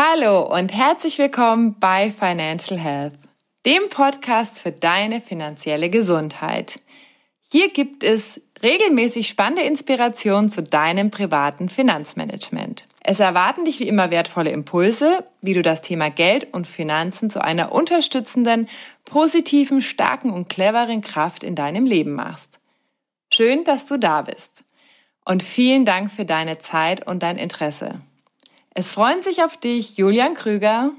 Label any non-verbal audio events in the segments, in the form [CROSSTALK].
Hallo und herzlich willkommen bei Financial Health, dem Podcast für deine finanzielle Gesundheit. Hier gibt es regelmäßig spannende Inspirationen zu deinem privaten Finanzmanagement. Es erwarten dich wie immer wertvolle Impulse, wie du das Thema Geld und Finanzen zu einer unterstützenden, positiven, starken und cleveren Kraft in deinem Leben machst. Schön, dass du da bist. Und vielen Dank für deine Zeit und dein Interesse. Es freuen sich auf dich Julian Krüger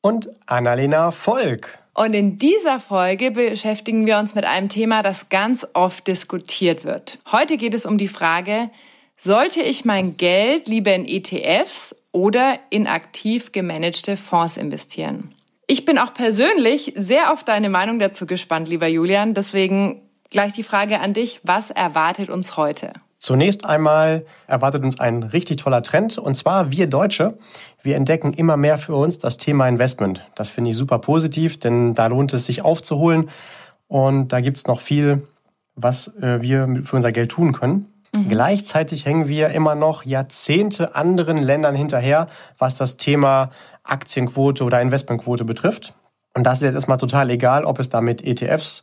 und Annalena Volk. Und in dieser Folge beschäftigen wir uns mit einem Thema, das ganz oft diskutiert wird. Heute geht es um die Frage, sollte ich mein Geld lieber in ETFs oder in aktiv gemanagte Fonds investieren? Ich bin auch persönlich sehr auf deine Meinung dazu gespannt, lieber Julian. Deswegen gleich die Frage an dich, was erwartet uns heute? Zunächst einmal erwartet uns ein richtig toller Trend und zwar wir Deutsche. Wir entdecken immer mehr für uns das Thema Investment. Das finde ich super positiv, denn da lohnt es sich aufzuholen und da gibt es noch viel, was äh, wir für unser Geld tun können. Mhm. Gleichzeitig hängen wir immer noch Jahrzehnte anderen Ländern hinterher, was das Thema Aktienquote oder Investmentquote betrifft. Und das ist jetzt erstmal total egal, ob es da mit ETFs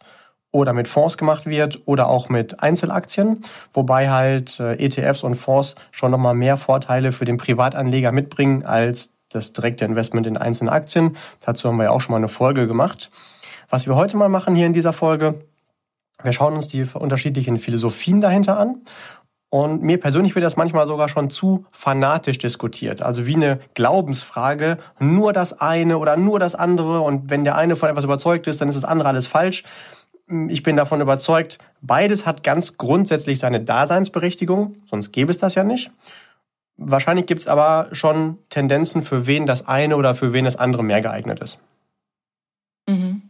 oder mit Fonds gemacht wird oder auch mit Einzelaktien, wobei halt äh, ETFs und Fonds schon nochmal mehr Vorteile für den Privatanleger mitbringen als das direkte Investment in einzelne Aktien. Dazu haben wir ja auch schon mal eine Folge gemacht. Was wir heute mal machen hier in dieser Folge, wir schauen uns die unterschiedlichen Philosophien dahinter an und mir persönlich wird das manchmal sogar schon zu fanatisch diskutiert. Also wie eine Glaubensfrage, nur das eine oder nur das andere. Und wenn der eine von etwas überzeugt ist, dann ist das andere alles falsch. Ich bin davon überzeugt, beides hat ganz grundsätzlich seine Daseinsberechtigung, sonst gäbe es das ja nicht. Wahrscheinlich gibt es aber schon Tendenzen, für wen das eine oder für wen das andere mehr geeignet ist. Mhm.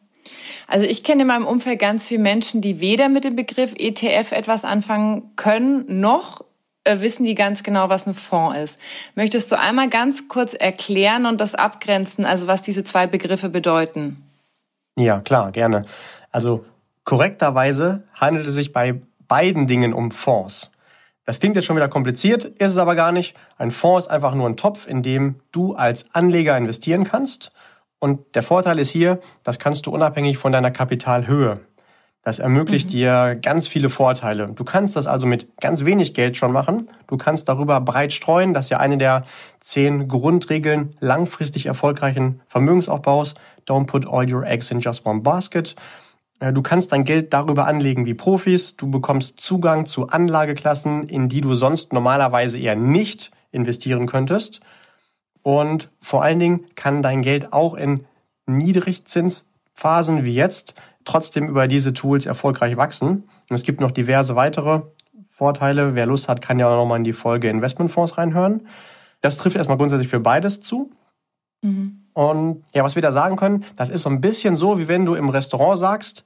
Also ich kenne in meinem Umfeld ganz viele Menschen, die weder mit dem Begriff ETF etwas anfangen können, noch äh, wissen die ganz genau, was ein Fonds ist. Möchtest du einmal ganz kurz erklären und das abgrenzen, also was diese zwei Begriffe bedeuten? Ja, klar, gerne. Also Korrekterweise handelt es sich bei beiden Dingen um Fonds. Das klingt jetzt schon wieder kompliziert, ist es aber gar nicht. Ein Fonds ist einfach nur ein Topf, in dem du als Anleger investieren kannst. Und der Vorteil ist hier, das kannst du unabhängig von deiner Kapitalhöhe. Das ermöglicht mhm. dir ganz viele Vorteile. Du kannst das also mit ganz wenig Geld schon machen. Du kannst darüber breit streuen. Das ist ja eine der zehn Grundregeln langfristig erfolgreichen Vermögensaufbaus. Don't put all your eggs in just one basket. Äh, du kannst dein Geld darüber anlegen wie Profis. Du bekommst Zugang zu Anlageklassen, in die du sonst normalerweise eher nicht investieren könntest. Und vor allen Dingen kann dein Geld auch in Niedrigzinsphasen wie jetzt trotzdem über diese Tools erfolgreich wachsen. Und es gibt noch diverse weitere Vorteile. Wer Lust hat, kann ja auch nochmal in die Folge Investmentfonds reinhören. Das trifft erstmal grundsätzlich für beides zu. Mhm. Und ja, was wir da sagen können, das ist so ein bisschen so, wie wenn du im Restaurant sagst,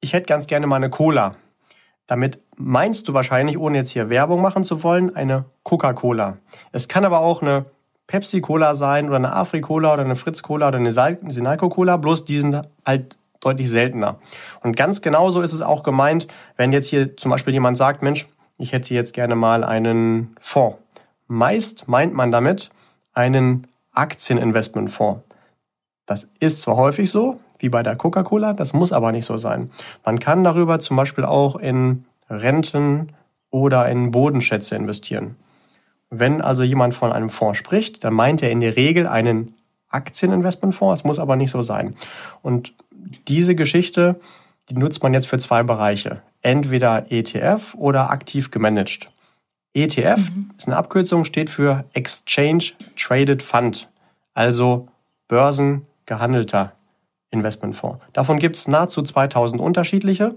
ich hätte ganz gerne mal eine Cola. Damit meinst du wahrscheinlich, ohne jetzt hier Werbung machen zu wollen, eine Coca-Cola. Es kann aber auch eine Pepsi-Cola sein oder eine Afri-Cola oder eine Fritz-Cola oder eine Sinalco-Cola, bloß die sind halt deutlich seltener. Und ganz genauso ist es auch gemeint, wenn jetzt hier zum Beispiel jemand sagt, Mensch, ich hätte jetzt gerne mal einen Fonds. Meist meint man damit einen Aktieninvestmentfonds. Das ist zwar häufig so, wie bei der Coca-Cola, das muss aber nicht so sein. Man kann darüber zum Beispiel auch in Renten oder in Bodenschätze investieren. Wenn also jemand von einem Fonds spricht, dann meint er in der Regel einen Aktieninvestmentfonds, das muss aber nicht so sein. Und diese Geschichte, die nutzt man jetzt für zwei Bereiche. Entweder ETF oder aktiv gemanagt. ETF mhm. ist eine Abkürzung, steht für Exchange Traded Fund, also börsengehandelter Investmentfonds. Davon gibt es nahezu 2000 unterschiedliche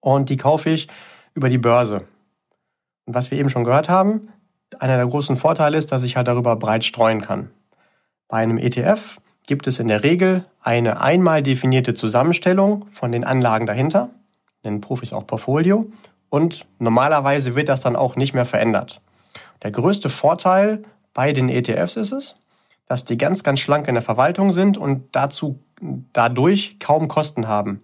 und die kaufe ich über die Börse. Und was wir eben schon gehört haben, einer der großen Vorteile ist, dass ich halt darüber breit streuen kann. Bei einem ETF gibt es in der Regel eine einmal definierte Zusammenstellung von den Anlagen dahinter, nennen Profis auch Portfolio, und normalerweise wird das dann auch nicht mehr verändert. Der größte Vorteil bei den ETFs ist es, dass die ganz, ganz schlank in der Verwaltung sind und dazu, dadurch kaum Kosten haben.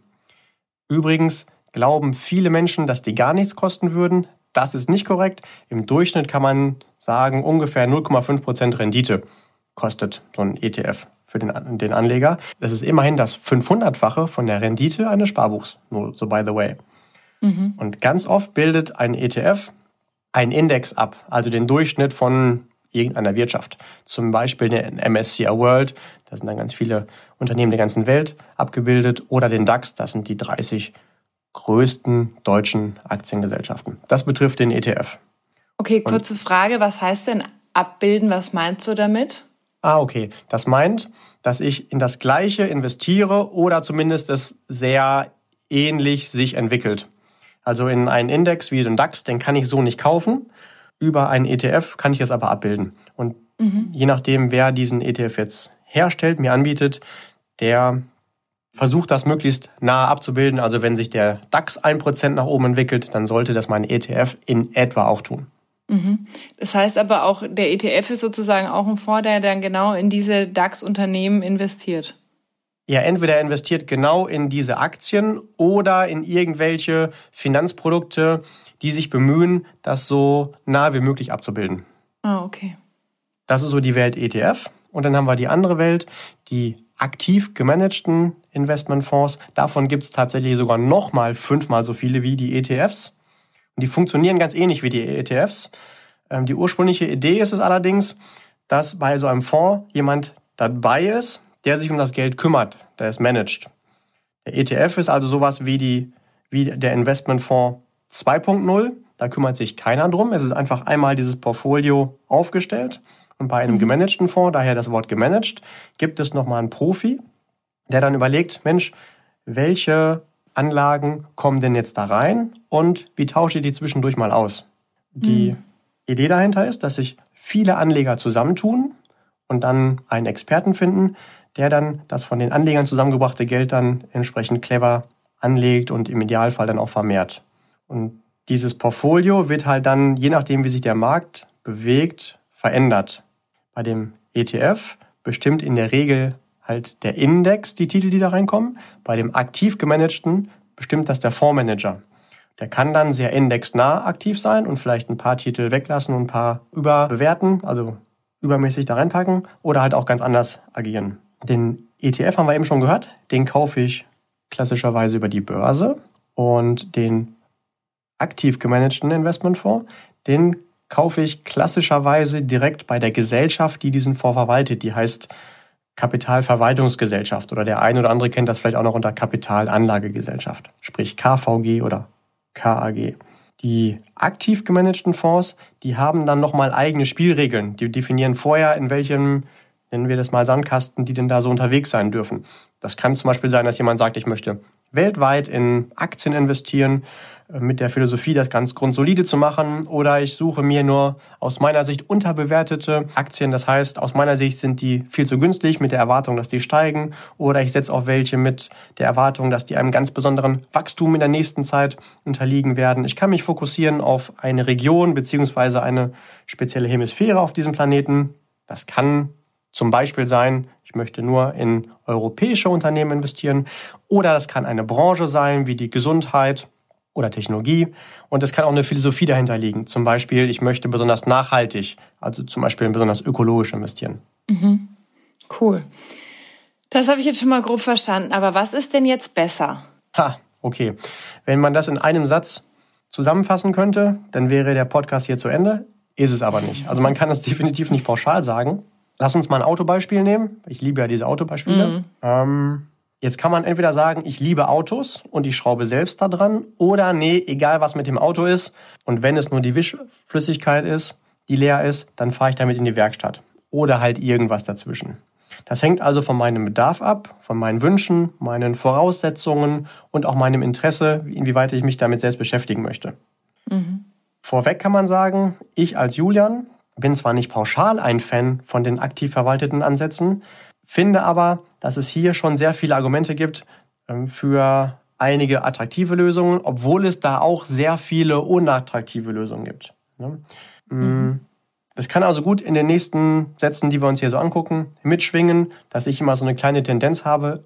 Übrigens glauben viele Menschen, dass die gar nichts kosten würden. Das ist nicht korrekt. Im Durchschnitt kann man sagen ungefähr 0,5% Rendite. kostet so ein ETF für den, den Anleger. Das ist immerhin das 500-fache von der Rendite eines Sparbuchs, so by the way. Mhm. Und ganz oft bildet ein ETF einen Index ab, also den Durchschnitt von irgendeiner Wirtschaft. Zum Beispiel den MSCI World, da sind dann ganz viele Unternehmen der ganzen Welt abgebildet, oder den DAX, das sind die 30 größten deutschen Aktiengesellschaften. Das betrifft den ETF. Okay, kurze Und, Frage, was heißt denn abbilden? Was meinst du damit? Ah, okay. Das meint, dass ich in das Gleiche investiere oder zumindest es sehr ähnlich sich entwickelt. Also in einen Index wie den DAX, den kann ich so nicht kaufen. Über einen ETF kann ich es aber abbilden. Und mhm. je nachdem, wer diesen ETF jetzt herstellt, mir anbietet, der versucht das möglichst nahe abzubilden. Also wenn sich der DAX 1% nach oben entwickelt, dann sollte das mein ETF in etwa auch tun. Mhm. Das heißt aber auch, der ETF ist sozusagen auch ein Fonds, der dann genau in diese DAX-Unternehmen investiert. Ja, entweder er investiert genau in diese Aktien oder in irgendwelche Finanzprodukte, die sich bemühen, das so nah wie möglich abzubilden. Ah, okay. Das ist so die Welt ETF. Und dann haben wir die andere Welt, die aktiv gemanagten Investmentfonds. Davon gibt es tatsächlich sogar nochmal fünfmal so viele wie die ETFs. Und die funktionieren ganz ähnlich wie die ETFs. Ähm, die ursprüngliche Idee ist es allerdings, dass bei so einem Fonds jemand dabei ist, der sich um das Geld kümmert, der es managt. Der ETF ist also sowas wie, die, wie der Investmentfonds 2.0. Da kümmert sich keiner drum. Es ist einfach einmal dieses Portfolio aufgestellt. Und bei einem mhm. gemanagten Fonds, daher das Wort gemanagt, gibt es nochmal einen Profi, der dann überlegt, Mensch, welche Anlagen kommen denn jetzt da rein und wie tausche ich die zwischendurch mal aus? Die mhm. Idee dahinter ist, dass sich viele Anleger zusammentun und dann einen Experten finden, der dann das von den Anlegern zusammengebrachte Geld dann entsprechend clever anlegt und im Idealfall dann auch vermehrt. Und dieses Portfolio wird halt dann, je nachdem, wie sich der Markt bewegt, verändert. Bei dem ETF bestimmt in der Regel halt der Index die Titel, die da reinkommen. Bei dem aktiv gemanagten bestimmt das der Fondsmanager. Der kann dann sehr indexnah aktiv sein und vielleicht ein paar Titel weglassen und ein paar überbewerten, also übermäßig da reinpacken oder halt auch ganz anders agieren. Den ETF haben wir eben schon gehört, den kaufe ich klassischerweise über die Börse und den aktiv gemanagten Investmentfonds, den kaufe ich klassischerweise direkt bei der Gesellschaft, die diesen Fonds verwaltet. Die heißt Kapitalverwaltungsgesellschaft oder der eine oder andere kennt das vielleicht auch noch unter Kapitalanlagegesellschaft, sprich KVG oder KAG. Die aktiv gemanagten Fonds, die haben dann nochmal eigene Spielregeln. Die definieren vorher, in welchem, nennen wir das mal Sandkasten, die denn da so unterwegs sein dürfen. Das kann zum Beispiel sein, dass jemand sagt, ich möchte weltweit in Aktien investieren mit der Philosophie, das ganz grundsolide zu machen. Oder ich suche mir nur aus meiner Sicht unterbewertete Aktien. Das heißt, aus meiner Sicht sind die viel zu günstig mit der Erwartung, dass die steigen. Oder ich setze auf welche mit der Erwartung, dass die einem ganz besonderen Wachstum in der nächsten Zeit unterliegen werden. Ich kann mich fokussieren auf eine Region beziehungsweise eine spezielle Hemisphäre auf diesem Planeten. Das kann zum Beispiel sein, ich möchte nur in europäische Unternehmen investieren. Oder das kann eine Branche sein, wie die Gesundheit oder Technologie. Und es kann auch eine Philosophie dahinter liegen. Zum Beispiel, ich möchte besonders nachhaltig, also zum Beispiel besonders ökologisch investieren. Mhm. Cool. Das habe ich jetzt schon mal grob verstanden. Aber was ist denn jetzt besser? Ha, okay. Wenn man das in einem Satz zusammenfassen könnte, dann wäre der Podcast hier zu Ende. Ist es aber nicht. Also man kann das [LAUGHS] definitiv nicht pauschal sagen. Lass uns mal ein Autobeispiel nehmen. Ich liebe ja diese Autobeispiele. Mhm. Ähm, Jetzt kann man entweder sagen, ich liebe Autos und ich schraube selbst da dran, oder nee, egal was mit dem Auto ist, und wenn es nur die Wischflüssigkeit ist, die leer ist, dann fahre ich damit in die Werkstatt. Oder halt irgendwas dazwischen. Das hängt also von meinem Bedarf ab, von meinen Wünschen, meinen Voraussetzungen und auch meinem Interesse, inwieweit ich mich damit selbst beschäftigen möchte. Mhm. Vorweg kann man sagen, ich als Julian bin zwar nicht pauschal ein Fan von den aktiv verwalteten Ansätzen, Finde aber, dass es hier schon sehr viele Argumente gibt ähm, für einige attraktive Lösungen, obwohl es da auch sehr viele unattraktive Lösungen gibt. Ne? Mm. Mhm. Es kann also gut in den nächsten Sätzen, die wir uns hier so angucken, mitschwingen, dass ich immer so eine kleine Tendenz habe,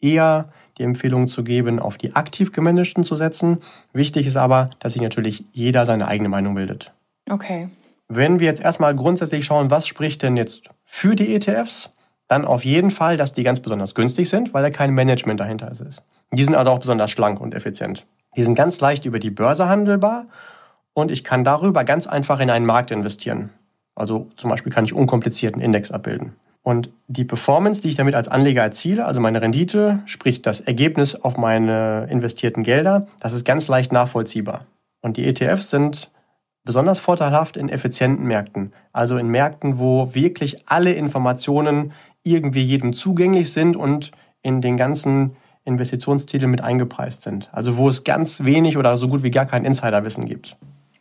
eher die Empfehlung zu geben, auf die aktiv gemanagten zu setzen. Wichtig ist aber, dass sich natürlich jeder seine eigene Meinung bildet. Okay. Wenn wir jetzt erstmal grundsätzlich schauen, was spricht denn jetzt für die ETFs, dann auf jeden Fall, dass die ganz besonders günstig sind, weil da kein Management dahinter ist. Die sind also auch besonders schlank und effizient. Die sind ganz leicht über die Börse handelbar und ich kann darüber ganz einfach in einen Markt investieren. Also zum Beispiel kann ich unkomplizierten Index abbilden. Und die Performance, die ich damit als Anleger erziele, also meine Rendite, sprich das Ergebnis auf meine investierten Gelder, das ist ganz leicht nachvollziehbar. Und die ETFs sind besonders vorteilhaft in effizienten Märkten, also in Märkten, wo wirklich alle Informationen irgendwie jedem zugänglich sind und in den ganzen Investitionstiteln mit eingepreist sind. Also wo es ganz wenig oder so gut wie gar kein Insiderwissen gibt.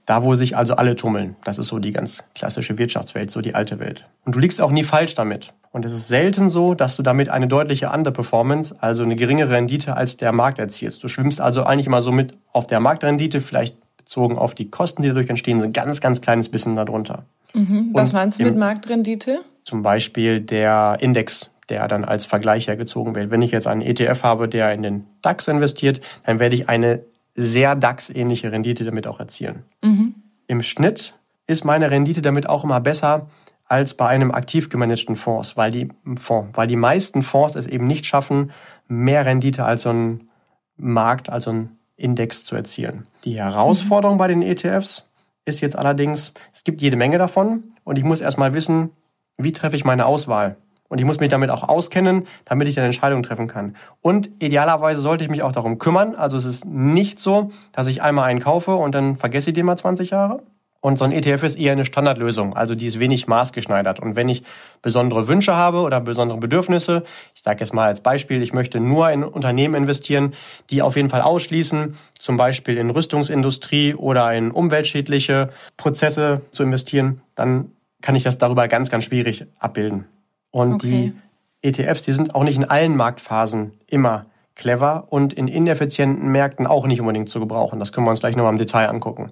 Da, wo sich also alle tummeln. Das ist so die ganz klassische Wirtschaftswelt, so die alte Welt. Und du liegst auch nie falsch damit. Und es ist selten so, dass du damit eine deutliche Underperformance, also eine geringere Rendite als der Markt erzielst. Du schwimmst also eigentlich immer so mit auf der Marktrendite, vielleicht bezogen auf die Kosten, die dadurch entstehen, so ein ganz, ganz kleines bisschen darunter. Mhm. Was meinst du mit Marktrendite? Zum Beispiel der Index, der dann als Vergleich hergezogen wird. Wenn ich jetzt einen ETF habe, der in den DAX investiert, dann werde ich eine sehr DAX-ähnliche Rendite damit auch erzielen. Mhm. Im Schnitt ist meine Rendite damit auch immer besser als bei einem aktiv gemanagten Fonds, weil die, Fonds, weil die meisten Fonds es eben nicht schaffen, mehr Rendite als so ein Markt, also ein Index zu erzielen. Die Herausforderung mhm. bei den ETFs ist jetzt allerdings, es gibt jede Menge davon und ich muss erstmal wissen, wie treffe ich meine Auswahl. Und ich muss mich damit auch auskennen, damit ich eine Entscheidung treffen kann. Und idealerweise sollte ich mich auch darum kümmern. Also es ist nicht so, dass ich einmal einen kaufe und dann vergesse ich den mal 20 Jahre. Und so ein ETF ist eher eine Standardlösung, also die ist wenig maßgeschneidert. Und wenn ich besondere Wünsche habe oder besondere Bedürfnisse, ich sage jetzt mal als Beispiel, ich möchte nur in Unternehmen investieren, die auf jeden Fall ausschließen, zum Beispiel in Rüstungsindustrie oder in umweltschädliche Prozesse zu investieren, dann kann ich das darüber ganz, ganz schwierig abbilden. Und okay. die ETFs, die sind auch nicht in allen Marktphasen immer clever und in ineffizienten Märkten auch nicht unbedingt zu gebrauchen. Das können wir uns gleich nochmal im Detail angucken.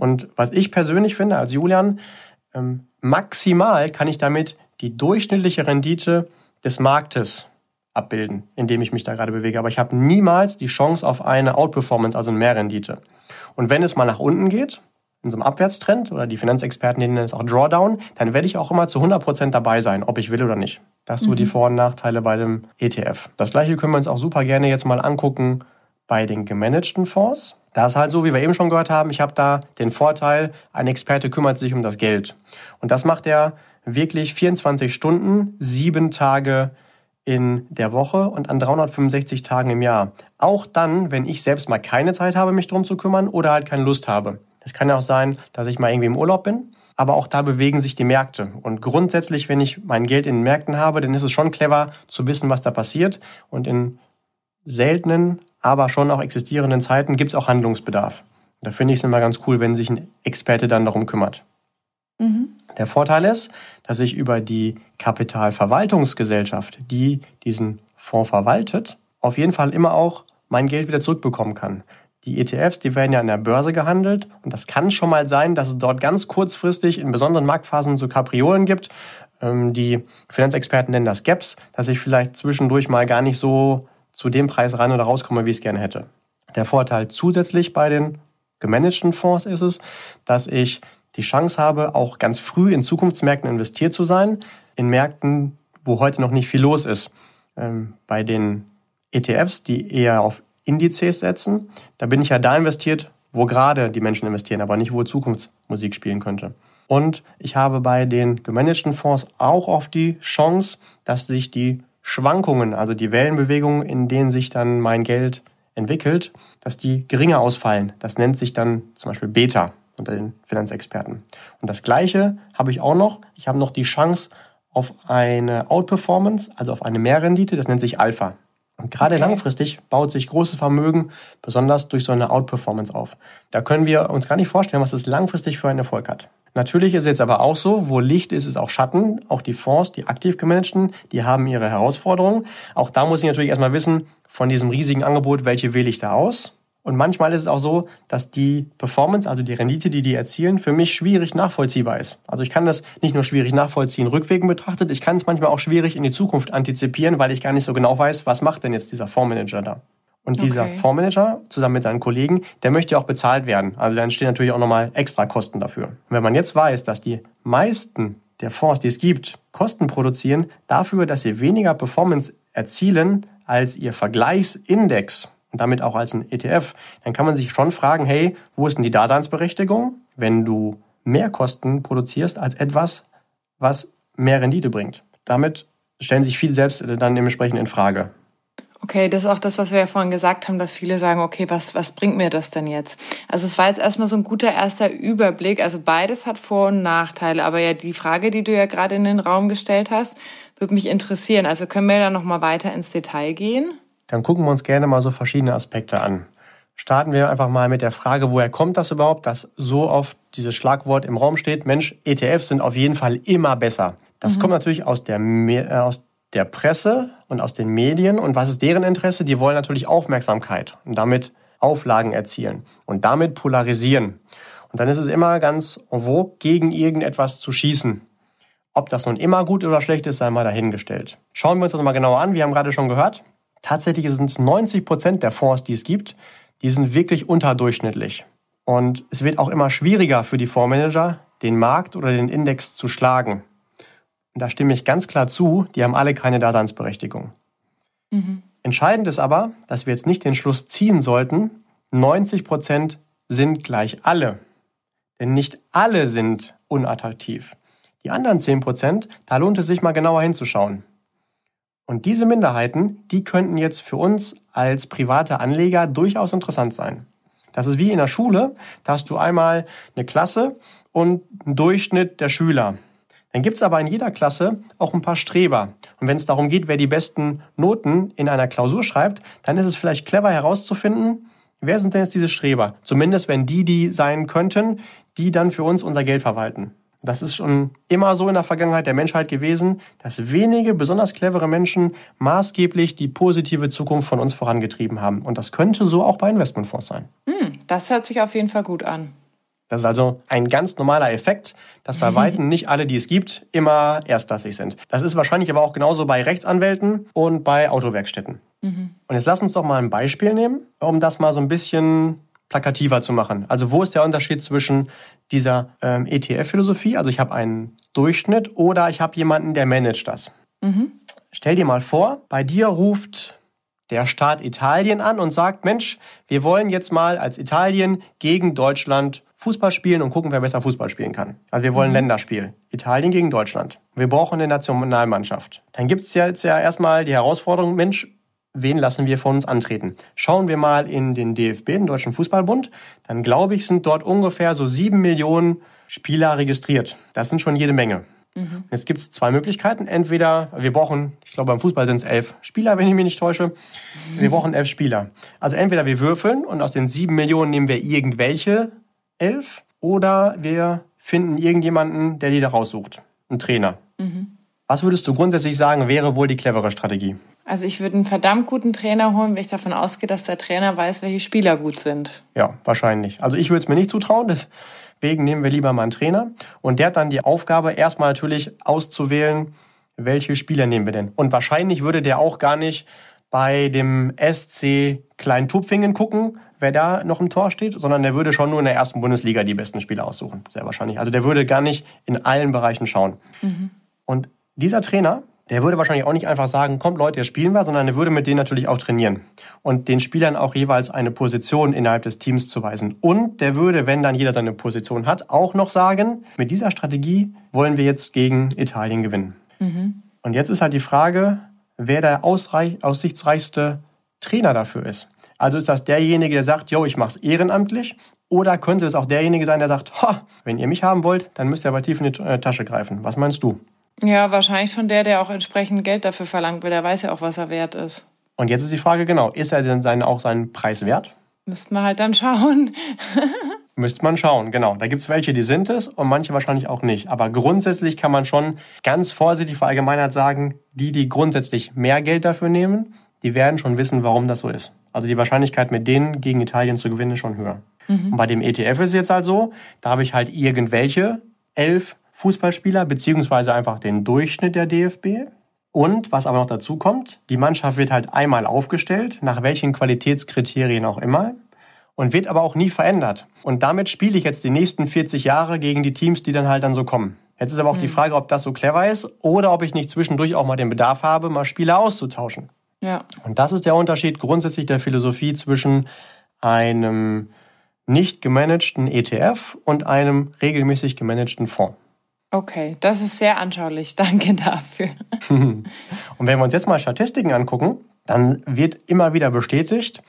Und was ich persönlich finde als Julian, ähm, maximal kann ich damit die durchschnittliche Rendite des Marktes abbilden, in dem ich mich da gerade bewege. Aber ich habe niemals die Chance auf eine Outperformance, also eine Mehrrendite. Und wenn es mal nach unten geht, in so einem Abwärtstrend oder die Finanzexperten nennen es auch Drawdown, dann werde ich auch immer zu 100% dabei sein, ob ich will oder nicht. Das sind so die mhm. Vor- und Nachteile bei dem ETF. Das gleiche können wir uns auch super gerne jetzt mal angucken bei den gemanagten Fonds. Da ist halt so, wie wir eben schon gehört haben, ich habe da den Vorteil, ein Experte kümmert sich um das Geld. Und das macht er wirklich 24 Stunden, sieben Tage in der Woche und an 365 Tagen im Jahr. Auch dann, wenn ich selbst mal keine Zeit habe, mich drum zu kümmern oder halt keine Lust habe. Es kann ja auch sein, dass ich mal irgendwie im Urlaub bin, aber auch da bewegen sich die Märkte. Und grundsätzlich, wenn ich mein Geld in den Märkten habe, dann ist es schon clever zu wissen, was da passiert. Und in seltenen, aber schon auch existierenden Zeiten gibt es auch Handlungsbedarf. Da finde ich es immer ganz cool, wenn sich ein Experte dann darum kümmert. Mhm. Der Vorteil ist, dass ich über die Kapitalverwaltungsgesellschaft, die diesen Fonds verwaltet, auf jeden Fall immer auch mein Geld wieder zurückbekommen kann. Die ETFs, die werden ja an der Börse gehandelt und das kann schon mal sein, dass es dort ganz kurzfristig in besonderen Marktphasen so Kapriolen gibt. Ähm, die Finanzexperten nennen das Gaps, dass ich vielleicht zwischendurch mal gar nicht so zu dem Preis rein oder rauskomme, wie ich es gerne hätte. Der Vorteil zusätzlich bei den gemanagten Fonds ist es, dass ich die Chance habe, auch ganz früh in Zukunftsmärkten investiert zu sein, in Märkten, wo heute noch nicht viel los ist. Ähm, bei den ETFs, die eher auf Indizes setzen. Da bin ich ja da investiert, wo gerade die Menschen investieren, aber nicht, wo Zukunftsmusik spielen könnte. Und ich habe bei den gemanagten Fonds auch oft die Chance, dass sich die Schwankungen, also die Wellenbewegungen, in denen sich dann mein Geld entwickelt, dass die geringer ausfallen. Das nennt sich dann zum Beispiel Beta unter den Finanzexperten. Und das Gleiche habe ich auch noch. Ich habe noch die Chance auf eine Outperformance, also auf eine Mehrrendite, das nennt sich Alpha. Und gerade okay. langfristig baut sich großes Vermögen besonders durch so eine Outperformance auf. Da können wir uns gar nicht vorstellen, was das langfristig für einen Erfolg hat. Natürlich ist es jetzt aber auch so, wo Licht ist, ist auch Schatten. Auch die Fonds, die aktiv gemanagten, die haben ihre Herausforderungen. Auch da muss ich natürlich erstmal wissen, von diesem riesigen Angebot, welche wähle ich da aus? Und manchmal ist es auch so, dass die Performance, also die Rendite, die die erzielen, für mich schwierig nachvollziehbar ist. Also ich kann das nicht nur schwierig nachvollziehen, rückwirkend betrachtet, ich kann es manchmal auch schwierig in die Zukunft antizipieren, weil ich gar nicht so genau weiß, was macht denn jetzt dieser Fondsmanager da. Und dieser Okay. Fondsmanager zusammen mit seinen Kollegen, der möchte auch bezahlt werden. Also dann entstehen natürlich auch nochmal extra Kosten dafür. Und wenn man jetzt weiß, dass die meisten der Fonds, die es gibt, Kosten produzieren dafür, dass sie weniger Performance erzielen als ihr Vergleichsindex und damit auch als ein ETF, dann kann man sich schon fragen, hey, wo ist denn die Daseinsberechtigung, wenn du mehr Kosten produzierst als etwas, was mehr Rendite bringt? Damit stellen sich viele selbst dann dementsprechend in Frage. Okay, das ist auch das, was wir ja vorhin gesagt haben, dass viele sagen, okay, was, was bringt mir das denn jetzt? Also es war jetzt erstmal so ein guter erster Überblick. Also beides hat Vor- und Nachteile. Aber ja, die Frage, die du ja gerade in den Raum gestellt hast, würde mich interessieren. Also können wir da nochmal weiter ins Detail gehen? Dann gucken wir uns gerne mal so verschiedene Aspekte an. Starten wir einfach mal mit der Frage, woher kommt das überhaupt, dass so oft dieses Schlagwort im Raum steht, Mensch, ETFs sind auf jeden Fall immer besser. Das kommt natürlich aus der, äh, aus der Presse und aus den Medien. Und was ist deren Interesse? Die wollen natürlich Aufmerksamkeit und damit Auflagen erzielen und damit polarisieren. Und dann ist es immer ganz en vogue, gegen irgendetwas zu schießen. Ob das nun immer gut oder schlecht ist, sei mal dahingestellt. Schauen wir uns das mal genauer an. Wir haben gerade schon gehört, tatsächlich sind es 90 Prozent der Fonds, die es gibt, die sind wirklich unterdurchschnittlich. Und es wird auch immer schwieriger für die Fondsmanager, den Markt oder den Index zu schlagen. Und da stimme ich ganz klar zu, die haben alle keine Daseinsberechtigung. Entscheidend ist aber, dass wir jetzt nicht den Schluss ziehen sollten, 90 Prozent sind gleich alle. Denn nicht alle sind unattraktiv. Die anderen 10 Prozent, da lohnt es sich mal genauer hinzuschauen. Und diese Minderheiten, die könnten jetzt für uns als private Anleger durchaus interessant sein. Das ist wie in der Schule, da hast du einmal eine Klasse und einen Durchschnitt der Schüler. Dann gibt's aber in jeder Klasse auch ein paar Streber. Und wenn es darum geht, wer die besten Noten in einer Klausur schreibt, dann ist es vielleicht clever herauszufinden, wer sind denn jetzt diese Streber? Zumindest wenn die die sein könnten, die dann für uns unser Geld verwalten. Das ist schon immer so in der Vergangenheit der Menschheit gewesen, dass wenige besonders clevere Menschen maßgeblich die positive Zukunft von uns vorangetrieben haben. Und das könnte so auch bei Investmentfonds sein. Hm, das hört sich auf jeden Fall gut an. Das ist also ein ganz normaler Effekt, dass bei Weitem nicht alle, die es gibt, immer erstklassig sind. Das ist wahrscheinlich aber auch genauso bei Rechtsanwälten und bei Autowerkstätten. Und jetzt lass uns doch mal ein Beispiel nehmen, um das mal so ein bisschen plakativer zu machen. Also wo ist der Unterschied zwischen dieser ähm, ETF-Philosophie, also ich habe einen Durchschnitt oder ich habe jemanden, der managt das. Stell dir mal vor, bei dir ruft der Staat Italien an und sagt, Mensch, wir wollen jetzt mal als Italien gegen Deutschland Fußball spielen und gucken, wer besser Fußball spielen kann. Also wir wollen Länderspiel. Italien gegen Deutschland. Wir brauchen eine Nationalmannschaft. Dann gibt es ja jetzt ja erstmal die Herausforderung, Mensch, wen lassen wir von uns antreten? Schauen wir mal in den DFB, den Deutschen Fußballbund, dann glaube ich, sind dort ungefähr so sieben Millionen Spieler registriert. Das sind schon jede Menge. Jetzt gibt es zwei Möglichkeiten. Entweder wir brauchen, ich glaube beim Fußball sind es elf Spieler, wenn ich mich nicht täusche. Wir brauchen elf Spieler. Also entweder wir würfeln und aus den sieben Millionen nehmen wir irgendwelche elf oder wir finden irgendjemanden, der die da raussucht. Ein Trainer. Was würdest du grundsätzlich sagen, wäre wohl die clevere Strategie? Also ich würde einen verdammt guten Trainer holen, wenn ich davon ausgehe, dass der Trainer weiß, welche Spieler gut sind. Ja, wahrscheinlich. Also ich würde es mir nicht zutrauen, deswegen nehmen wir lieber mal einen Trainer. Und der hat dann die Aufgabe, erstmal natürlich auszuwählen, welche Spieler nehmen wir denn. Und wahrscheinlich würde der auch gar nicht bei dem SC Kleintupfingen gucken, wer da noch im Tor steht, sondern der würde schon nur in der ersten Bundesliga die besten Spieler aussuchen. Sehr wahrscheinlich. Also der würde gar nicht in allen Bereichen schauen. Und dieser Trainer, der würde wahrscheinlich auch nicht einfach sagen, kommt Leute, jetzt spielen wir, sondern er würde mit denen natürlich auch trainieren und den Spielern auch jeweils eine Position innerhalb des Teams zuweisen. Und der würde, wenn dann jeder seine Position hat, auch noch sagen, mit dieser Strategie wollen wir jetzt gegen Italien gewinnen. Und jetzt ist halt die Frage, wer der aussichtsreichste Trainer dafür ist. Also ist das derjenige, der sagt, yo, ich mach's ehrenamtlich? Oder könnte es auch derjenige sein, der sagt, ha, wenn ihr mich haben wollt, dann müsst ihr aber tief in die äh, Tasche greifen. Was meinst du? Ja, wahrscheinlich schon der, der auch entsprechend Geld dafür verlangt, weil der weiß ja auch, was er wert ist. Und jetzt ist die Frage genau, ist er denn seinen, auch seinen Preis wert? Müssten wir halt dann schauen. [LAUGHS] Müsste man schauen, genau. Da gibt's welche, die sind es und manche wahrscheinlich auch nicht. Aber grundsätzlich kann man schon ganz vorsichtig verallgemeinert sagen, die, die grundsätzlich mehr Geld dafür nehmen, die werden schon wissen, warum das so ist. Also die Wahrscheinlichkeit, mit denen gegen Italien zu gewinnen, ist schon höher. Und bei dem ETF ist es jetzt halt so, da habe ich halt irgendwelche elf Fußballspieler, beziehungsweise einfach den Durchschnitt der DFB. Und was aber noch dazu kommt, die Mannschaft wird halt einmal aufgestellt, nach welchen Qualitätskriterien auch immer, und wird aber auch nie verändert. Und damit spiele ich jetzt die nächsten 40 Jahre gegen die Teams, die dann halt dann so kommen. Jetzt ist aber auch mhm. die Frage, ob das so clever ist oder ob ich nicht zwischendurch auch mal den Bedarf habe, mal Spieler auszutauschen. Ja. Und das ist der Unterschied grundsätzlich der Philosophie zwischen einem nicht gemanagten ETF und einem regelmäßig gemanagten Fonds. Okay, das ist sehr anschaulich. [LAUGHS] Danke dafür. [LAUGHS] und wenn wir uns jetzt mal Statistiken angucken, dann wird immer wieder bestätigt,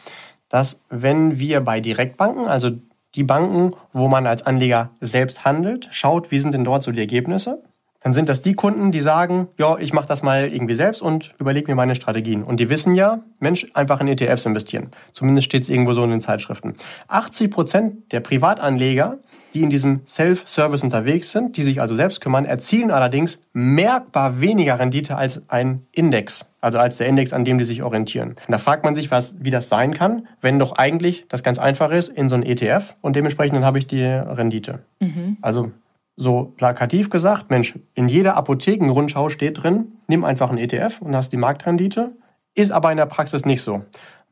dass wenn wir bei Direktbanken, also die Banken, wo man als Anleger selbst handelt, schaut, wie sind denn dort so die Ergebnisse, dann sind das die Kunden, die sagen, ja, ich mache das mal irgendwie selbst und überlege mir meine Strategien. Und die wissen ja, Mensch, einfach in ETFs investieren. Zumindest steht es irgendwo so in den Zeitschriften. 80 Prozent der Privatanleger die in diesem Self-Service unterwegs sind, die sich also selbst kümmern, erzielen allerdings merkbar weniger Rendite als ein Index, also als der Index, an dem die sich orientieren. Und da fragt man sich, was, wie das sein kann, wenn doch eigentlich das ganz einfach ist in so ein ETF und dementsprechend dann habe ich die Rendite. Mhm. Also so plakativ gesagt, Mensch, in jeder Apothekenrundschau steht drin, nimm einfach einen ETF und hast die Marktrendite, ist aber in der Praxis nicht so.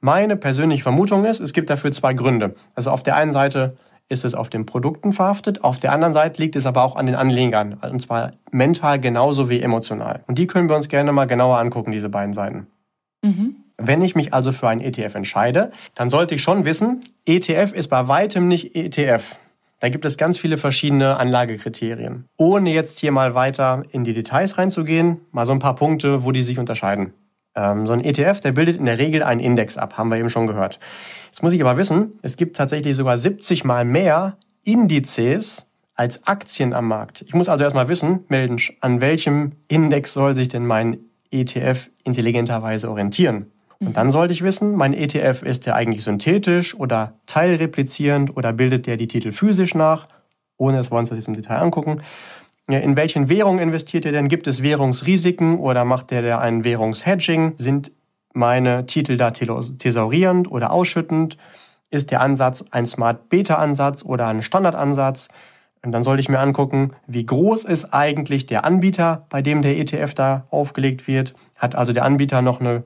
Meine persönliche Vermutung ist, es gibt dafür zwei Gründe. Also auf der einen Seite ist es auf den Produkten verhaftet. Auf der anderen Seite liegt es aber auch an den Anlegern. Und zwar mental genauso wie emotional. Und die können wir uns gerne mal genauer angucken, diese beiden Seiten. Mhm. Wenn ich mich also für einen ETF entscheide, dann sollte ich schon wissen, ETF ist bei weitem nicht ETF. Da gibt es ganz viele verschiedene Anlagekriterien. Ohne jetzt hier mal weiter in die Details reinzugehen, mal so ein paar Punkte, wo die sich unterscheiden. Ähm, so ein ETF, der bildet in der Regel einen Index ab, haben wir eben schon gehört. Jetzt muss ich aber wissen, es gibt tatsächlich sogar 70 mal mehr Indizes als Aktien am Markt. Ich muss also erstmal wissen, Mensch, an welchem Index soll sich denn mein ETF intelligenterweise orientieren? Und dann sollte ich wissen, mein ETF ist der eigentlich synthetisch oder teilreplizierend oder bildet der die Titel physisch nach, ohne dass wir uns das jetzt im Detail angucken. In welchen Währungen investiert er denn? Gibt es Währungsrisiken oder macht er ein Währungshedging? Sind meine Titel da thesaurierend oder ausschüttend? Ist der Ansatz ein Smart Beta Ansatz oder ein Standardansatz? Und dann sollte ich mir angucken, wie groß ist eigentlich der Anbieter, bei dem der ETF da aufgelegt wird. Hat also der Anbieter noch eine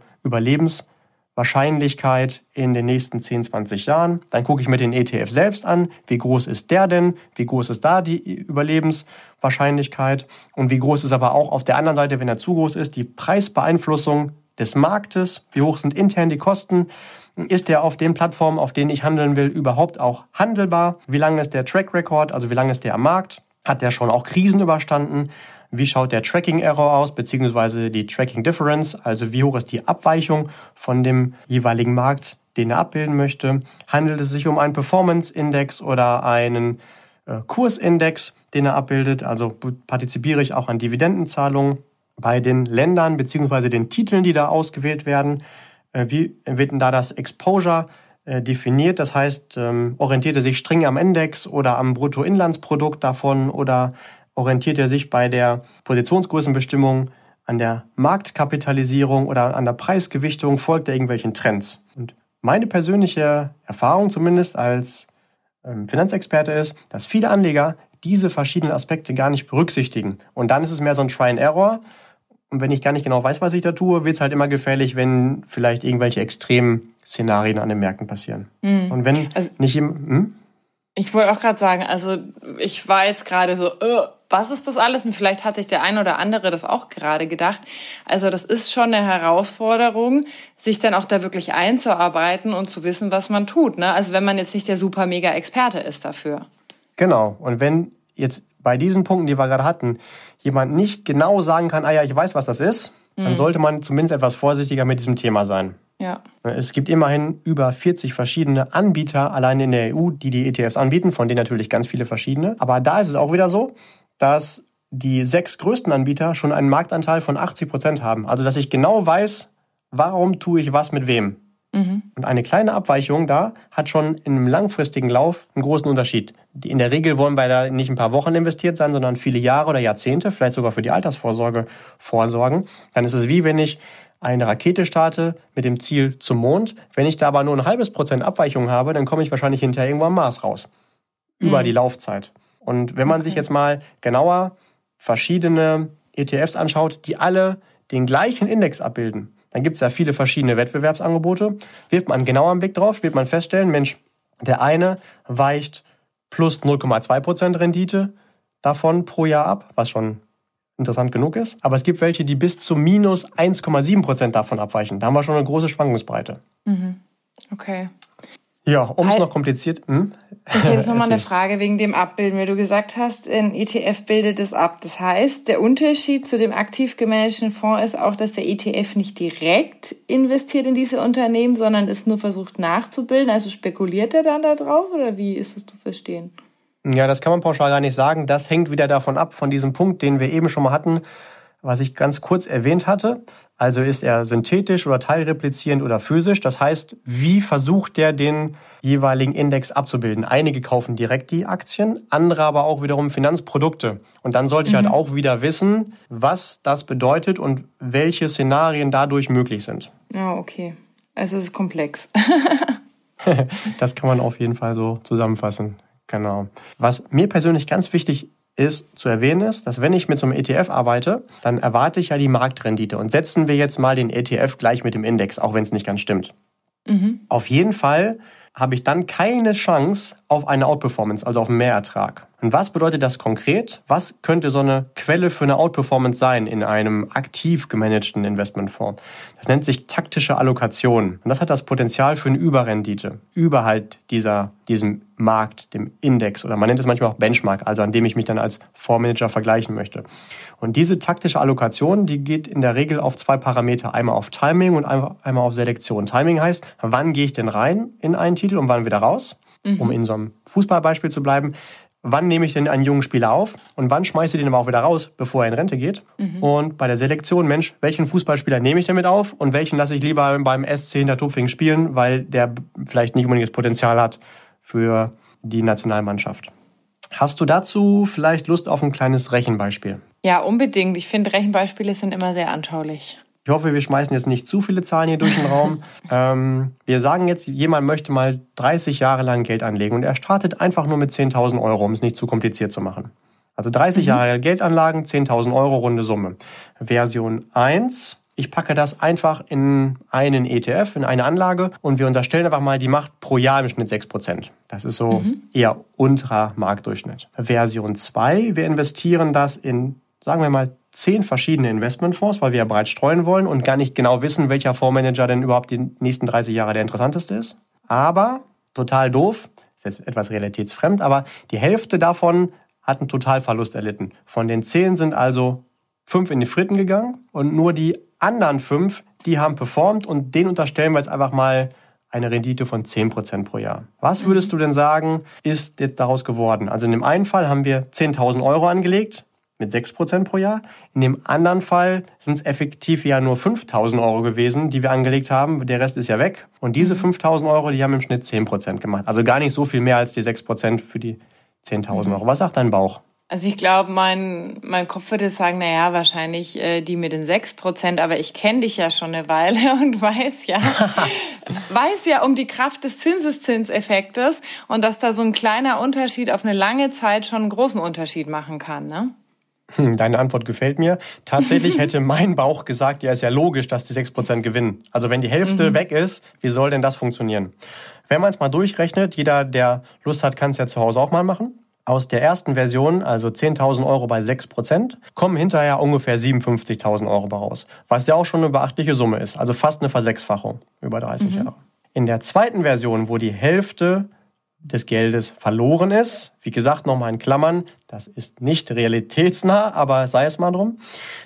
Überlebenswahrscheinlichkeit in den nächsten 10, 20 Jahren? Dann gucke ich mir den ETF selbst an. Wie groß ist der denn? Wie groß ist da die Überlebenswahrscheinlichkeit? Und wie groß ist aber auch auf der anderen Seite, wenn er zu groß ist, die Preisbeeinflussung des Marktes, wie hoch sind intern die Kosten, ist der auf den Plattformen, auf denen ich handeln will, überhaupt auch handelbar? Wie lange ist der Track Record, also wie lange ist der am Markt? Hat der schon auch Krisen überstanden? Wie schaut der Tracking Error aus, beziehungsweise die Tracking Difference, also wie hoch ist die Abweichung von dem jeweiligen Markt, den er abbilden möchte? Handelt es sich um einen Performance Index oder einen äh, Kursindex, den er abbildet? Also partizipiere ich auch an Dividendenzahlungen? bei den Ländern beziehungsweise den Titeln, die da ausgewählt werden. Äh, wie wird denn da das Exposure äh, definiert? Das heißt, ähm, orientiert er sich streng am Index oder am Bruttoinlandsprodukt davon oder orientiert er sich bei der Positionsgrößenbestimmung an der Marktkapitalisierung oder an der Preisgewichtung? Folgt er irgendwelchen Trends? Und meine persönliche Erfahrung zumindest als ähm, Finanzexperte ist, dass viele Anleger diese verschiedenen Aspekte gar nicht berücksichtigen. Und dann ist es mehr so ein Try and Error. Und wenn ich gar nicht genau weiß, was ich da tue, wird es halt immer gefährlich, wenn vielleicht irgendwelche extremen Szenarien an den Märkten passieren. Mhm. Und wenn also, nicht im. Hm? Ich wollte auch gerade sagen, also ich war jetzt gerade so, uh, was ist das alles? Und vielleicht hat sich der ein oder andere das auch gerade gedacht. Also das ist schon eine Herausforderung, sich dann auch da wirklich einzuarbeiten und zu wissen, was man tut. Ne? Also wenn man jetzt nicht der super mega Experte ist dafür. Genau. Und wenn jetzt bei diesen Punkten, die wir gerade hatten, jemand nicht genau sagen kann, ah ja, ich weiß, was das ist, mhm. dann sollte man zumindest etwas vorsichtiger mit diesem Thema sein. Ja. Es gibt immerhin über 40 verschiedene Anbieter allein in der EU, die die ETFs anbieten, von denen natürlich ganz viele verschiedene. Aber da ist es auch wieder so, dass die sechs größten Anbieter schon einen Marktanteil von 80 Prozent haben. Also dass ich genau weiß, warum tue ich was mit wem. Mhm. Und eine kleine Abweichung da hat schon in einem langfristigen Lauf einen großen Unterschied. In der Regel wollen wir da nicht ein paar Wochen investiert sein, sondern viele Jahre oder Jahrzehnte, vielleicht sogar für die Altersvorsorge vorsorgen. Dann ist es wie wenn ich eine Rakete starte mit dem Ziel zum Mond. Wenn ich da aber nur ein halbes Prozent Abweichung habe, dann komme ich wahrscheinlich hinterher irgendwo am Mars raus. Über mhm. die Laufzeit. Und wenn man okay. sich jetzt mal genauer verschiedene ETFs anschaut, die alle den gleichen Index abbilden, dann gibt es ja viele verschiedene Wettbewerbsangebote. Wirft man einen genaueren Blick drauf, wird man feststellen, Mensch, der eine weicht plus 0,2% Rendite davon pro Jahr ab, was schon interessant genug ist. Aber es gibt welche, die bis zu minus 1,7% davon abweichen. Da haben wir schon eine große Schwankungsbreite. Mhm. Okay. Ja, um es noch kompliziert. Hm? Ich hätte jetzt nochmal [LAUGHS] eine Frage wegen dem Abbilden, weil du gesagt hast, ein ETF bildet es ab. Das heißt, der Unterschied zu dem aktiv gemanagten Fonds ist auch, dass der ETF nicht direkt investiert in diese Unternehmen, sondern es nur versucht nachzubilden. Also spekuliert er dann da drauf oder wie ist das zu verstehen? Ja, das kann man pauschal gar nicht sagen. Das hängt wieder davon ab, von diesem Punkt, den wir eben schon mal hatten, was ich ganz kurz erwähnt hatte. Also ist er synthetisch oder teilreplizierend oder physisch. Das heißt, wie versucht er den jeweiligen Index abzubilden? Einige kaufen direkt die Aktien, andere aber auch wiederum Finanzprodukte. Und dann sollte ich halt mhm. halt auch wieder wissen, was das bedeutet und welche Szenarien dadurch möglich sind. Ja, okay. Also es ist komplex. [LAUGHS] [LAUGHS] das kann man auf jeden Fall so zusammenfassen. Genau. Was mir persönlich ganz wichtig ist zu erwähnen ist, dass wenn ich mit so einem ETF arbeite, dann erwarte ich ja die Marktrendite. Und setzen wir jetzt mal den ETF gleich mit dem Index, auch wenn es nicht ganz stimmt. Mhm. Auf jeden Fall habe ich dann keine Chance auf eine Outperformance, also auf einen Mehrertrag. Und was bedeutet das konkret? Was könnte so eine Quelle für eine Outperformance sein in einem aktiv gemanagten Investmentfonds? Das nennt sich taktische Allokation. Und das hat das Potenzial für eine Überrendite über halt dieser, diesem Markt, dem Index oder man nennt es manchmal auch Benchmark, also an dem ich mich dann als Fondsmanager vergleichen möchte. Und diese taktische Allokation, die geht in der Regel auf zwei Parameter. Einmal auf Timing und einmal auf Selektion. Timing heißt, wann gehe ich denn rein in einen Titel und wann wieder raus? Mhm. Um in so einem Fußballbeispiel zu bleiben wann nehme ich denn einen jungen Spieler auf und wann schmeiße ich den aber auch wieder raus, bevor er in Rente geht. Mhm. Und bei der Selektion, Mensch, welchen Fußballspieler nehme ich denn mit auf und welchen lasse ich lieber beim SC Hintertupfing spielen, weil der vielleicht nicht unbedingt das Potenzial hat für die Nationalmannschaft. Hast du dazu vielleicht Lust auf ein kleines Rechenbeispiel? Ja, unbedingt. Ich finde, Rechenbeispiele sind immer sehr anschaulich. Ich hoffe, wir schmeißen jetzt nicht zu viele Zahlen hier durch den Raum. [LAUGHS] ähm, wir sagen jetzt, jemand möchte mal 30 Jahre lang Geld anlegen und er startet einfach nur mit 10.000 Euro, um es nicht zu kompliziert zu machen. Also 30 mhm. Jahre Geldanlagen, 10.000 Euro runde Summe. Version 1. Ich packe das einfach in einen ETF, in eine Anlage und wir unterstellen einfach mal, die macht pro Jahr im Schnitt 6%. Das ist so mhm. eher unterer Marktdurchschnitt. Version 2. Wir investieren das in, sagen wir mal, zehn verschiedene Investmentfonds, weil wir ja breit streuen wollen und gar nicht genau wissen, welcher Fondsmanager denn überhaupt die nächsten 30 Jahre der interessanteste ist. Aber, total doof, ist jetzt etwas realitätsfremd, aber die Hälfte davon hat einen Totalverlust erlitten. Von den zehn sind also fünf in die Fritten gegangen und nur die anderen fünf, die haben performt und den unterstellen wir jetzt einfach mal eine Rendite von 10% pro Jahr. Was würdest du denn sagen, ist jetzt daraus geworden? Also in dem einen Fall haben wir 10.000 Euro angelegt, mit 6% pro Jahr. In dem anderen Fall sind es effektiv ja nur 5.000 Euro gewesen, die wir angelegt haben. Der Rest ist ja weg. Und diese 5.000 Euro, die haben im Schnitt 10% gemacht. Also gar nicht so viel mehr als die 6% für die 10.000 mhm. Euro. Was sagt dein Bauch? Also ich glaube, mein, mein Kopf würde sagen, naja, wahrscheinlich äh, die mit den 6%, aber ich kenne dich ja schon eine Weile [LAUGHS] und weiß ja, [LAUGHS] weiß ja um die Kraft des Zinseszinseffektes und dass da so ein kleiner Unterschied auf eine lange Zeit schon einen großen Unterschied machen kann, ne? Hm, deine Antwort gefällt mir. Tatsächlich hätte [LAUGHS] mein Bauch gesagt, ja, ist ja logisch, dass die 6% gewinnen. Also wenn die Hälfte mhm. weg ist, wie soll denn das funktionieren? Wenn man es mal durchrechnet, jeder, der Lust hat, kann es ja zu Hause auch mal machen. Aus der ersten Version, also 10.000 Euro bei 6%, kommen hinterher ungefähr 57.000 Euro raus. Was ja auch schon eine beachtliche Summe ist. Also fast eine Versechsfachung über 30 mhm. Jahre. In der zweiten Version, wo die Hälfte des Geldes verloren ist. Wie gesagt, nochmal in Klammern, das ist nicht realitätsnah, aber sei es mal drum.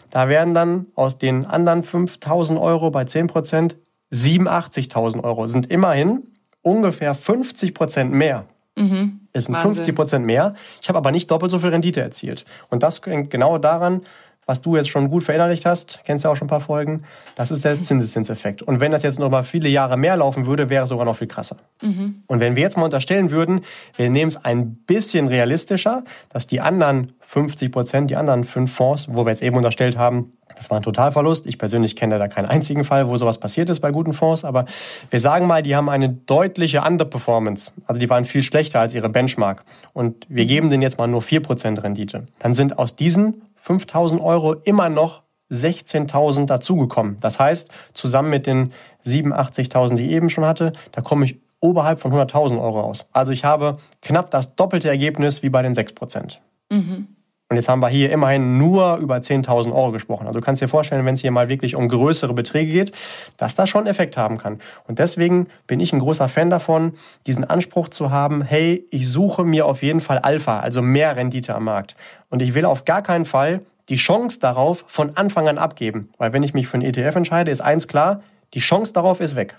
Da werden dann aus den anderen 5000 Euro bei 10 Prozent 87.000 Euro. Sind immerhin ungefähr 50 Prozent mehr. Mhm. Es sind Wahnsinn. 50 Prozent mehr. Ich habe aber nicht doppelt so viel Rendite erzielt. Und das hängt genau daran, was du jetzt schon gut verinnerlicht hast, kennst ja auch schon ein paar Folgen, das ist der Zinseszinseffekt. Und wenn das jetzt noch mal viele Jahre mehr laufen würde, wäre es sogar noch viel krasser. Mhm. Und wenn wir jetzt mal unterstellen würden, wir nehmen es ein bisschen realistischer, dass die anderen 50 Prozent, die anderen fünf Fonds, wo wir jetzt eben unterstellt haben, das war ein Totalverlust. Ich persönlich kenne da keinen einzigen Fall, wo sowas passiert ist bei guten Fonds. Aber wir sagen mal, die haben eine deutliche Underperformance. Also die waren viel schlechter als ihre Benchmark. Und wir geben denen jetzt mal nur 4% Rendite. Dann sind aus diesen 5000 Euro immer noch 16.000 dazugekommen. Das heißt, zusammen mit den 87.000, die ich eben schon hatte, da komme ich oberhalb von 100.000 Euro aus. Also ich habe knapp das doppelte Ergebnis wie bei den 6 Prozent. Mhm. Und jetzt haben wir hier immerhin nur über 10.000 Euro gesprochen. Also du kannst dir vorstellen, wenn es hier mal wirklich um größere Beträge geht, dass das schon Effekt haben kann. Und deswegen bin ich ein großer Fan davon, diesen Anspruch zu haben, hey, ich suche mir auf jeden Fall Alpha, also mehr Rendite am Markt. Und ich will auf gar keinen Fall die Chance darauf von Anfang an abgeben. Weil wenn ich mich für einen ETF entscheide, ist eins klar, die Chance darauf ist weg.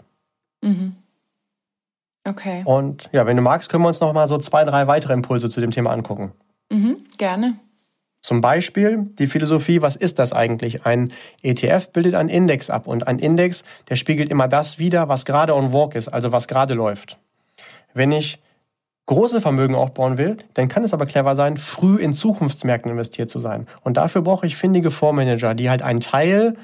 Mhm. Okay. Und ja, wenn du magst, können wir uns noch mal so zwei, drei weitere Impulse zu dem Thema angucken. Mhm, gerne. Zum Beispiel die Philosophie, was ist das eigentlich? Ein ETF bildet einen Index ab und ein Index, der spiegelt immer das wider, was gerade on walk ist, also was gerade läuft. Wenn ich große Vermögen aufbauen will, dann kann es aber clever sein, früh in Zukunftsmärkten investiert zu sein. Und dafür brauche ich findige Fondsmanager, die halt einen Teil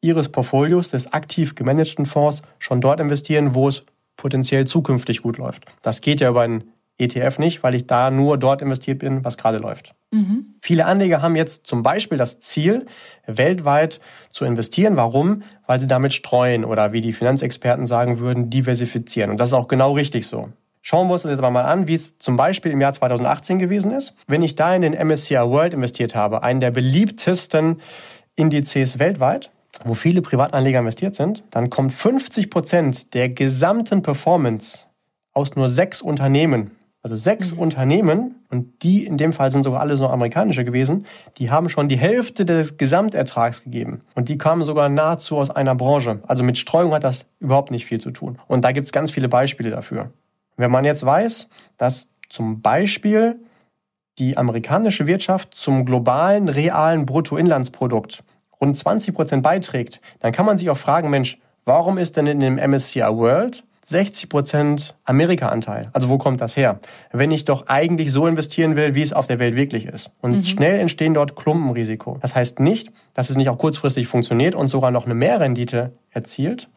ihres Portfolios des aktiv gemanagten Fonds schon dort investieren, wo es potenziell zukünftig gut läuft. Das geht ja über einen ETF nicht, weil ich da nur dort investiert bin, was gerade läuft. Mhm. Viele Anleger haben jetzt zum Beispiel das Ziel, weltweit zu investieren. Warum? Weil sie damit streuen oder wie die Finanzexperten sagen würden, diversifizieren. Und das ist auch genau richtig so. Schauen wir uns das jetzt mal an, wie es zum Beispiel im Jahr 2018 gewesen ist. Wenn ich da in den MSCI World investiert habe, einen der beliebtesten Indizes weltweit, wo viele Privatanleger investiert sind, dann kommt 50 Prozent der gesamten Performance aus nur sechs Unternehmen also sechs mhm. Unternehmen, und die in dem Fall sind sogar alle so amerikanische gewesen, die haben schon die Hälfte des Gesamtertrags gegeben. Und die kamen sogar nahezu aus einer Branche. Also mit Streuung hat das überhaupt nicht viel zu tun. Und da gibt es ganz viele Beispiele dafür. Wenn man jetzt weiß, dass zum Beispiel die amerikanische Wirtschaft zum globalen realen Bruttoinlandsprodukt rund 20 Prozent beiträgt, dann kann man sich auch fragen, Mensch, warum ist denn in dem MSCI World 60 Prozent Amerika-Anteil. Also wo kommt das her? Wenn ich doch eigentlich so investieren will, wie es auf der Welt wirklich ist. Und mhm. schnell entstehen dort Klumpenrisiko. Das heißt nicht, dass es nicht auch kurzfristig funktioniert und sogar noch eine Mehrrendite erzielt.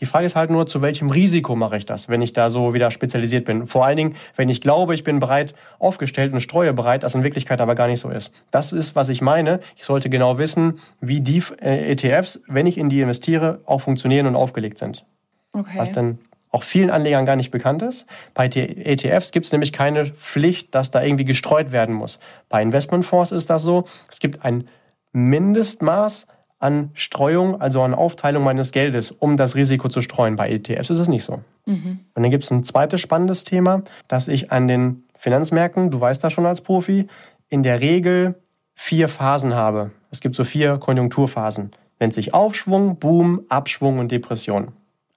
Die Frage ist halt nur, zu welchem Risiko mache ich das, wenn ich da so wieder spezialisiert bin. Vor allen Dingen, wenn ich glaube, ich bin bereit aufgestellt und streue bereit, das in Wirklichkeit aber gar nicht so ist. Das ist, was ich meine. Ich sollte genau wissen, wie die äh, ETFs, wenn ich in die investiere, auch funktionieren und aufgelegt sind. Okay. Was denn auch vielen Anlegern gar nicht bekannt ist. Bei ETFs gibt es nämlich keine Pflicht, dass da irgendwie gestreut werden muss. Bei Investmentfonds ist das so. Es gibt ein Mindestmaß an Streuung, also an Aufteilung meines Geldes, um das Risiko zu streuen. Bei ETFs ist es nicht so. Mhm. Und dann gibt es ein zweites spannendes Thema, dass ich an den Finanzmärkten, du weißt das schon als Profi, in der Regel vier Phasen habe. Es gibt so vier Konjunkturphasen. Nennt sich Aufschwung, Boom, Abschwung und Depression.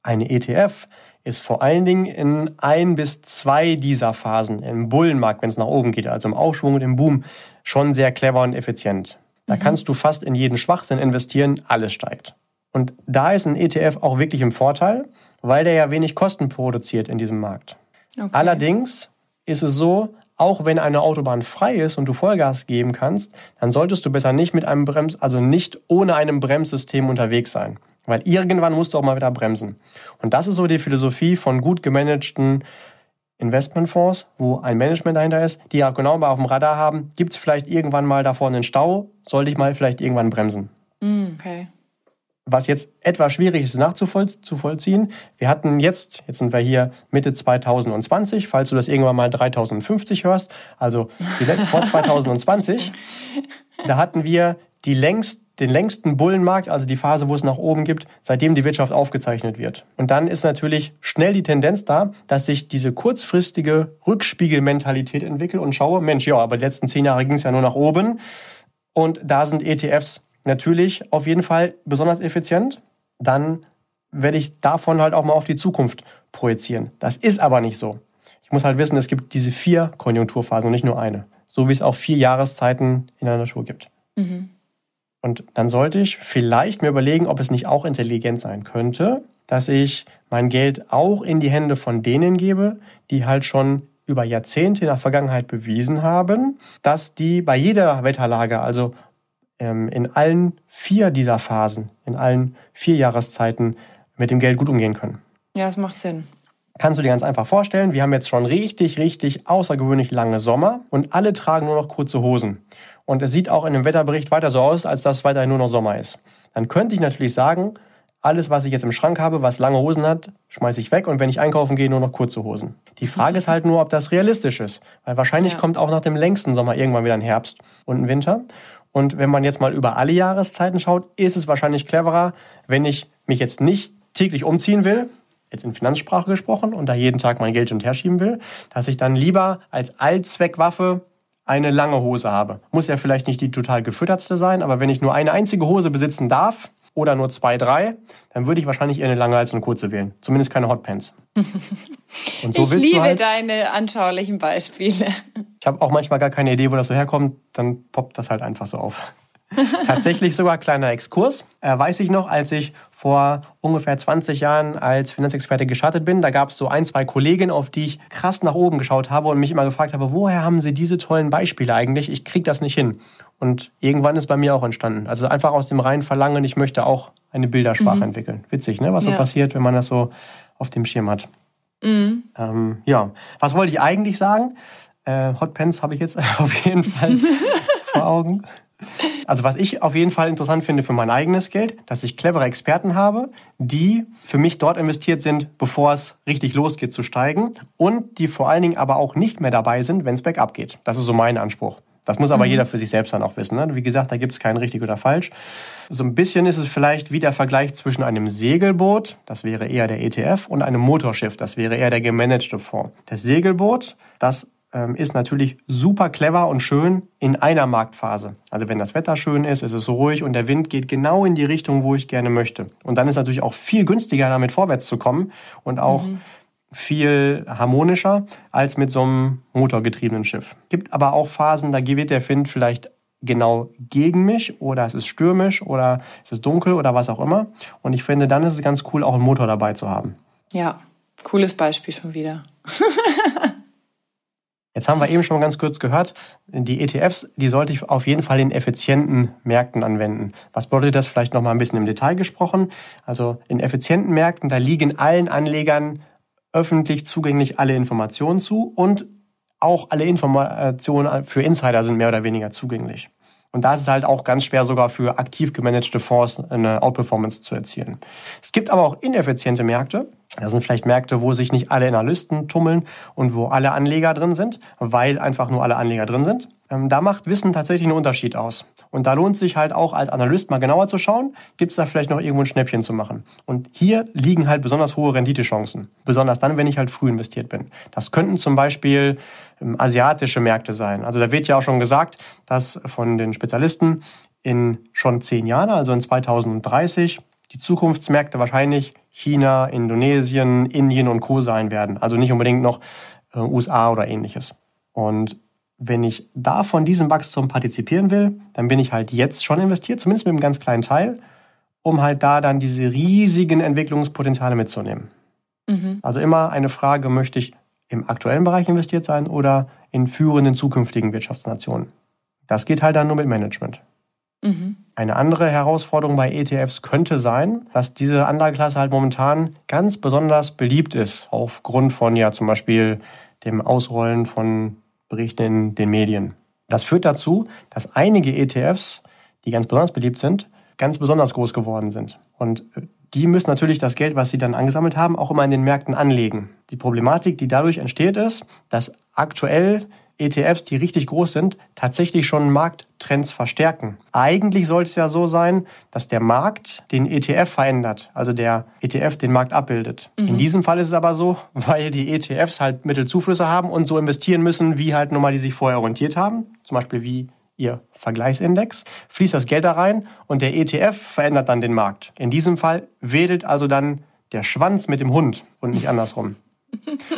Eine ETF ist vor allen Dingen in ein bis zwei dieser Phasen im Bullenmarkt, wenn es nach oben geht, also im Aufschwung und im Boom, schon sehr clever und effizient. Da mhm. kannst du fast in jeden Schwachsinn investieren, alles steigt. Und da ist ein ETF auch wirklich im Vorteil, weil der ja wenig Kosten produziert in diesem Markt. Okay. Allerdings ist es so, auch wenn eine Autobahn frei ist und du Vollgas geben kannst, dann solltest du besser nicht mit einem Brems, also nicht ohne einem Bremssystem unterwegs sein. Weil irgendwann musst du auch mal wieder bremsen. Und das ist so die Philosophie von gut gemanagten Investmentfonds, wo ein Management dahinter ist, die ja genau mal auf dem Radar haben, gibt es vielleicht irgendwann mal da vorne einen Stau, sollte ich mal vielleicht irgendwann bremsen. Mm, okay. Was jetzt etwas schwierig ist nachzuvollziehen, wir hatten jetzt, jetzt sind wir hier Mitte 2020, falls du das irgendwann mal 3050 hörst, also vor [LAUGHS] 2020, da hatten wir die längst den längsten Bullenmarkt, also die Phase, wo es nach oben gibt, seitdem die Wirtschaft aufgezeichnet wird. Und dann ist natürlich schnell die Tendenz da, dass sich diese kurzfristige Rückspiegelmentalität entwickelt und schaue, Mensch, ja, aber die letzten zehn Jahre ging es ja nur nach oben. Und da sind ETFs natürlich auf jeden Fall besonders effizient. Dann werde ich davon halt auch mal auf die Zukunft projizieren. Das ist aber nicht so. Ich muss halt wissen, es gibt diese vier Konjunkturphasen und nicht nur eine. So wie es auch vier Jahreszeiten in einer Natur gibt. Mhm. Und dann sollte ich vielleicht mir überlegen, ob es nicht auch intelligent sein könnte, dass ich mein Geld auch in die Hände von denen gebe, die halt schon über Jahrzehnte in der Vergangenheit bewiesen haben, dass die bei jeder Wetterlage, also ähm, in allen vier dieser Phasen, in allen vier Jahreszeiten mit dem Geld gut umgehen können. Ja, es macht Sinn. kannst du dir ganz einfach vorstellen, wir haben jetzt schon richtig, richtig außergewöhnlich lange Sommer und alle tragen nur noch kurze Hosen. Und es sieht auch in dem Wetterbericht weiter so aus, als dass es weiterhin nur noch Sommer ist. Dann könnte ich natürlich sagen, alles, was ich jetzt im Schrank habe, was lange Hosen hat, schmeiße ich weg und wenn ich einkaufen gehe, nur noch kurze Hosen. Die Frage ist halt nur, ob das realistisch ist. Weil wahrscheinlich ja. kommt auch nach dem längsten Sommer irgendwann wieder ein Herbst und ein Winter. Und wenn man jetzt mal über alle Jahreszeiten schaut, ist es wahrscheinlich cleverer, wenn ich mich jetzt nicht täglich umziehen will, jetzt in Finanzsprache gesprochen, und da jeden Tag mein Geld und her schieben will, dass ich dann lieber als Allzweckwaffe eine lange Hose habe. Muss ja vielleicht nicht die total gefüttertste sein, aber wenn ich nur eine einzige Hose besitzen darf, oder nur zwei, drei, dann würde ich wahrscheinlich eher eine lange als eine kurze wählen. Zumindest keine Hotpants. [LAUGHS] Und so ich willst liebe du halt, deine anschaulichen Beispiele. Ich habe auch manchmal gar keine Idee, wo das so herkommt. Dann poppt das halt einfach so auf. [LAUGHS] Tatsächlich sogar kleiner Exkurs. Äh, weiß ich noch, als ich vor ungefähr 20 Jahren als Finanzexperte gestartet bin, da gab es so ein, zwei Kolleginnen, auf die ich krass nach oben geschaut habe und mich immer gefragt habe, woher haben sie diese tollen Beispiele eigentlich? Ich kriege das nicht hin. Und irgendwann ist bei mir auch entstanden. Also einfach aus dem reinen Verlangen, ich möchte auch eine Bildersprache mhm. entwickeln. Witzig, ne? Was ja. so passiert, wenn man das so auf dem Schirm hat. Mhm. Ähm, ja, was wollte ich eigentlich sagen? Äh, Hotpants habe ich jetzt [LAUGHS] auf jeden Fall [LAUGHS] vor Augen. Also was ich auf jeden Fall interessant finde für mein eigenes Geld, dass ich clevere Experten habe, die für mich dort investiert sind, bevor es richtig losgeht zu steigen und die vor allen Dingen aber auch nicht mehr dabei sind, wenn es bergab geht. Das ist so mein Anspruch. Das muss aber mhm. jeder für sich selbst dann auch wissen. Ne? Wie gesagt, da gibt es kein richtig oder falsch. So ein bisschen ist es vielleicht wie der Vergleich zwischen einem Segelboot, das wäre eher der ETF, und einem Motorschiff, das wäre eher der gemanagte Fonds. Das Segelboot, das ist natürlich super clever und schön in einer Marktphase. Also wenn das Wetter schön ist, ist es ruhig und der Wind geht genau in die Richtung, wo ich gerne möchte. Und dann ist es natürlich auch viel günstiger, damit vorwärts zu kommen und auch mhm. viel harmonischer als mit so einem motorgetriebenen Schiff. Gibt aber auch Phasen, da geht der Wind vielleicht genau gegen mich oder es ist stürmisch oder es ist dunkel oder was auch immer. Und ich finde, dann ist es ganz cool, auch einen Motor dabei zu haben. Ja, cooles Beispiel schon wieder. [LAUGHS] Jetzt haben wir eben schon mal ganz kurz gehört, die ETFs, die sollte ich auf jeden Fall in effizienten Märkten anwenden. Was bedeutet das vielleicht noch mal ein bisschen im Detail gesprochen? Also in effizienten Märkten, da liegen allen Anlegern öffentlich zugänglich alle Informationen zu und auch alle Informationen für Insider sind mehr oder weniger zugänglich. Und da ist es halt auch ganz schwer, sogar für aktiv gemanagte Fonds eine Outperformance zu erzielen. Es gibt aber auch ineffiziente Märkte. Das sind vielleicht Märkte, wo sich nicht alle Analysten tummeln und wo alle Anleger drin sind, weil einfach nur alle Anleger drin sind. Ähm, da macht Wissen tatsächlich einen Unterschied aus. Und da lohnt sich halt auch als Analyst mal genauer zu schauen, gibt es da vielleicht noch irgendwo ein Schnäppchen zu machen. Und hier liegen halt besonders hohe Renditechancen. Besonders dann, wenn ich halt früh investiert bin. Das könnten zum Beispiel ähm, asiatische Märkte sein. Also da wird ja auch schon gesagt, dass von den Spezialisten in schon zehn Jahren, also in 2030, die Zukunftsmärkte wahrscheinlich China, Indonesien, Indien und Co. sein werden. Also nicht unbedingt noch äh, USA oder ähnliches. Und wenn ich da von diesem Wachstum partizipieren will, dann bin ich halt jetzt schon investiert, zumindest mit einem ganz kleinen Teil, um halt da dann diese riesigen Entwicklungspotenziale mitzunehmen. Mhm. Also immer eine Frage, möchte ich im aktuellen Bereich investiert sein oder in führenden zukünftigen Wirtschaftsnationen? Das geht halt dann nur mit Management. Mhm. Eine andere Herausforderung bei ETFs könnte sein, dass diese Anlageklasse halt momentan ganz besonders beliebt ist, aufgrund von ja zum Beispiel dem Ausrollen von Berichten in den Medien. Das führt dazu, dass einige ETFs, die ganz besonders beliebt sind, ganz besonders groß geworden sind. Und die müssen natürlich das Geld, was sie dann angesammelt haben, auch immer in den Märkten anlegen. Die Problematik, die dadurch entsteht, ist, dass aktuell ETFs, die richtig groß sind, tatsächlich schon Markttrends verstärken. Eigentlich sollte es ja so sein, dass der Markt den ETF verändert, also der ETF den Markt abbildet. Mhm. In diesem Fall ist es aber so, [LAUGHS] weil die ETFs halt Mittelzuflüsse haben und so investieren müssen, wie halt nochmal die sich vorher orientiert haben, zum Beispiel wie ihr Vergleichsindex, fließt das Geld da rein und der ETF verändert dann den Markt. In diesem Fall wedelt also dann der Schwanz mit dem Hund und nicht [LAUGHS] andersrum.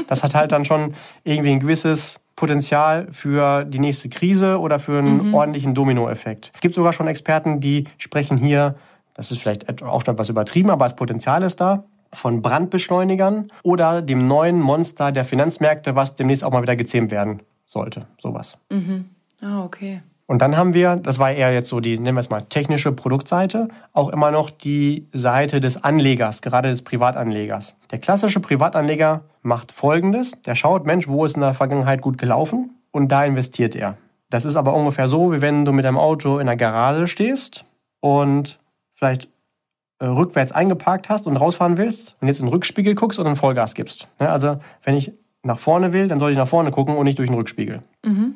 Das hat halt dann schon irgendwie ein gewisses Potenzial für die nächste Krise oder für einen mhm. ordentlichen Dominoeffekt. Es gibt sogar schon Experten, die sprechen hier, das ist vielleicht auch schon etwas übertrieben, aber das Potenzial ist da, von Brandbeschleunigern oder dem neuen Monster der Finanzmärkte, was demnächst auch mal wieder gezähmt werden sollte. Sowas. Mhm. Ah, okay. Und dann haben wir, das war eher jetzt so die, nennen wir es mal, technische Produktseite, auch immer noch die Seite des Anlegers, gerade des Privatanlegers. Der klassische Privatanleger macht Folgendes. Der schaut, Mensch, wo ist in der Vergangenheit gut gelaufen? Und da investiert er. Das ist aber ungefähr so, wie wenn du mit deinem Auto in der Garage stehst und vielleicht äh, rückwärts eingeparkt hast und rausfahren willst und jetzt in den Rückspiegel guckst und dann Vollgas gibst. Ja, also wenn ich nach vorne will, dann soll ich nach vorne gucken und nicht durch den Rückspiegel. Mhm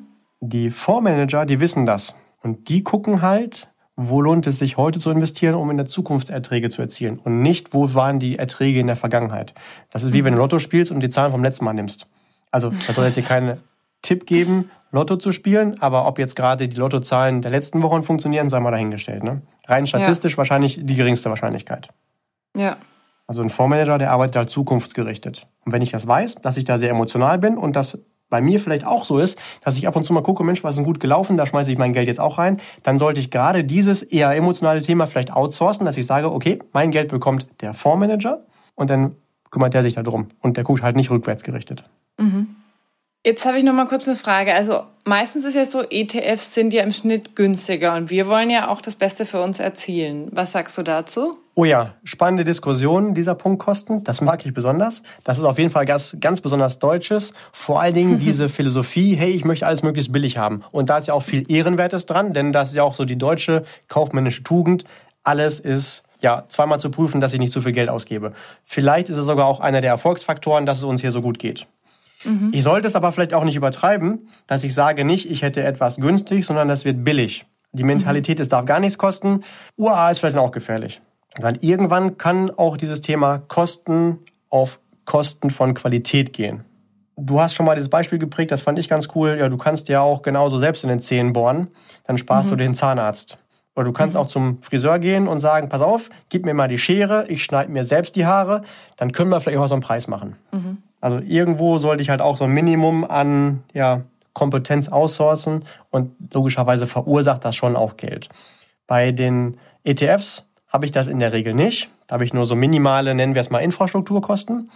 die Fondsmanager, die wissen das. Und die gucken halt, wo lohnt es sich heute zu investieren, um in der Zukunft Erträge zu erzielen. Und nicht, wo waren die Erträge in der Vergangenheit. Das ist wie wenn du Lotto spielst und die Zahlen vom letzten Mal nimmst. Also, das soll jetzt hier keinen Tipp geben, Lotto zu spielen, aber ob jetzt gerade die Lottozahlen der letzten Wochen funktionieren, sei mal dahingestellt. Ne? Rein statistisch ja. wahrscheinlich die geringste Wahrscheinlichkeit. Ja. Also ein Fondsmanager, der arbeitet halt zukunftsgerichtet. Und wenn ich das weiß, dass ich da sehr emotional bin und das bei mir vielleicht auch so ist, dass ich ab und zu mal gucke, Mensch, was ist denn gut gelaufen, da schmeiße ich mein Geld jetzt auch rein, dann sollte ich gerade dieses eher emotionale Thema vielleicht outsourcen, dass ich sage, okay, mein Geld bekommt der Fondsmanager und dann kümmert der sich darum und der guckt halt nicht rückwärts gerichtet. Mhm. Jetzt habe ich noch mal kurz eine Frage. Also meistens ist ja so, ETFs sind ja im Schnitt günstiger und wir wollen ja auch das Beste für uns erzielen. Was sagst du dazu? Oh ja, spannende Diskussion dieser Punktkosten. Das mag ich besonders. Das ist auf jeden Fall ganz, ganz besonders Deutsches. Vor allen Dingen [LAUGHS] diese Philosophie, hey, ich möchte alles möglichst billig haben. Und da ist ja auch viel Ehrenwertes dran, denn das ist ja auch so die deutsche kaufmännische Tugend. Alles ist ja, zweimal zu prüfen, dass ich nicht zu viel Geld ausgebe. Vielleicht ist es sogar auch einer der Erfolgsfaktoren, dass es uns hier so gut geht. Mhm. Ich sollte es aber vielleicht auch nicht übertreiben, dass ich sage nicht, ich hätte etwas günstig, sondern das wird billig. Die Mentalität, mhm. es darf gar nichts kosten. UA ist vielleicht auch gefährlich. Weil irgendwann kann auch dieses Thema Kosten auf Kosten von Qualität gehen. Du hast schon mal dieses Beispiel geprägt, das fand ich ganz cool. Ja, du kannst ja auch genauso selbst in den Zähnen bohren, dann sparst mhm. du den Zahnarzt. Oder du kannst mhm. auch zum Friseur gehen und sagen, pass auf, gib mir mal die Schere, ich schneide mir selbst die Haare, dann können wir vielleicht auch so einen Preis machen. Mhm. Also irgendwo sollte ich halt auch so ein Minimum an ja, Kompetenz aussourcen und logischerweise verursacht das schon auch Geld. Bei den ETFs habe ich das in der Regel nicht. Da habe ich nur so minimale, nennen wir es mal Infrastrukturkosten.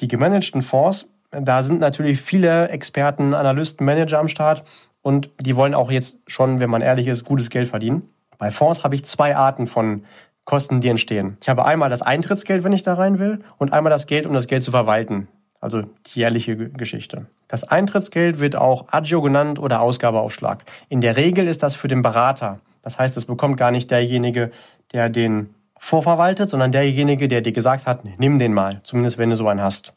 Die gemanagten Fonds, da sind natürlich viele Experten, Analysten, Manager am Start und die wollen auch jetzt schon, wenn man ehrlich ist, gutes Geld verdienen. Bei Fonds habe ich zwei Arten von Kosten, die entstehen. Ich habe einmal das Eintrittsgeld, wenn ich da rein will, und einmal das Geld, um das Geld zu verwalten also die jährliche Geschichte. Das Eintrittsgeld wird auch Agio genannt oder Ausgabeaufschlag. In der Regel ist das für den Berater. Das heißt, es bekommt gar nicht derjenige, der den vorverwaltet, sondern derjenige, der dir gesagt hat, nimm den mal, zumindest wenn du so einen hast.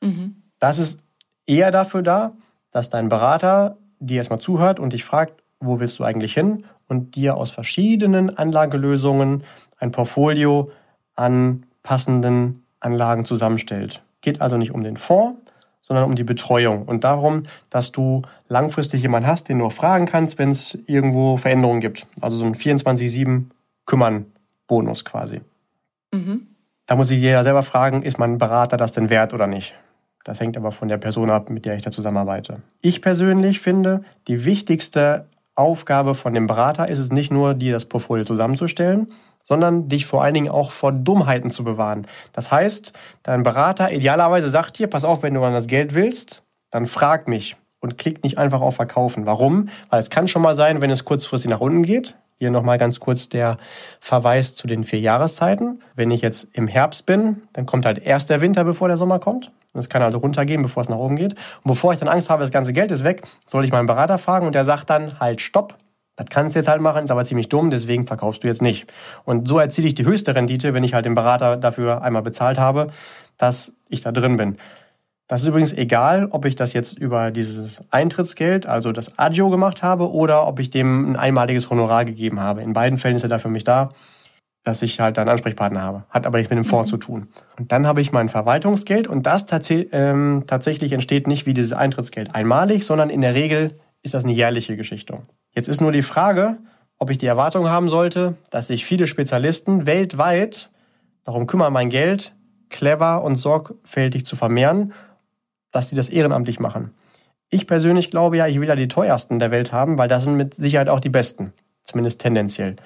Mhm. Das ist eher dafür da, dass dein Berater dir erstmal zuhört und dich fragt, wo willst du eigentlich hin und dir aus verschiedenen Anlagelösungen ein Portfolio an passenden Anlagen zusammenstellt geht also nicht um den Fonds, sondern um die Betreuung und darum, dass du langfristig jemanden hast, den du auch fragen kannst, wenn es irgendwo Veränderungen gibt. Also so ein 24-7 kümmern Bonus quasi. Mhm. Da muss sich jeder selber fragen, ist mein Berater das denn wert oder nicht? Das hängt aber von der Person ab, mit der ich da zusammenarbeite. Ich persönlich finde, die wichtigste Aufgabe von dem Berater ist es nicht nur, dir das Portfolio zusammenzustellen, sondern dich vor allen Dingen auch vor Dummheiten zu bewahren. Das heißt, dein Berater idealerweise sagt dir, pass auf, wenn du an das Geld willst, dann frag mich und klick nicht einfach auf Verkaufen. Warum? Weil es kann schon mal sein, wenn es kurzfristig nach unten geht. Hier nochmal ganz kurz der Verweis zu den vier Jahreszeiten. Wenn ich jetzt im Herbst bin, dann kommt halt erst der Winter, bevor der Sommer kommt. Das kann also runtergehen, bevor es nach oben geht. Und bevor ich dann Angst habe, das ganze Geld ist weg, soll ich meinen Berater fragen und der sagt dann halt Stopp, das kannst du jetzt halt machen, ist aber ziemlich dumm, deswegen verkaufst du jetzt nicht. Und so erziele ich die höchste Rendite, wenn ich halt den Berater dafür einmal bezahlt habe, dass ich da drin bin. Das ist übrigens egal, ob ich das jetzt über dieses Eintrittsgeld, also das Agio gemacht habe, oder ob ich dem ein einmaliges Honorar gegeben habe. In beiden Fällen ist er da für mich da, dass ich halt einen Ansprechpartner habe. Hat aber nichts mit dem Fonds mhm. zu tun. Und dann habe ich mein Verwaltungsgeld und das tats ähm, tatsächlich entsteht nicht wie dieses Eintrittsgeld einmalig, sondern in der Regel ist das eine jährliche Geschichte. Jetzt ist nur die Frage, ob ich die Erwartung haben sollte, dass sich viele Spezialisten weltweit darum kümmern, mein Geld clever und sorgfältig zu vermehren, dass die das ehrenamtlich machen. Ich persönlich glaube ja, ich will ja die teuersten der Welt haben, weil das sind mit Sicherheit auch die besten, zumindest tendenziell.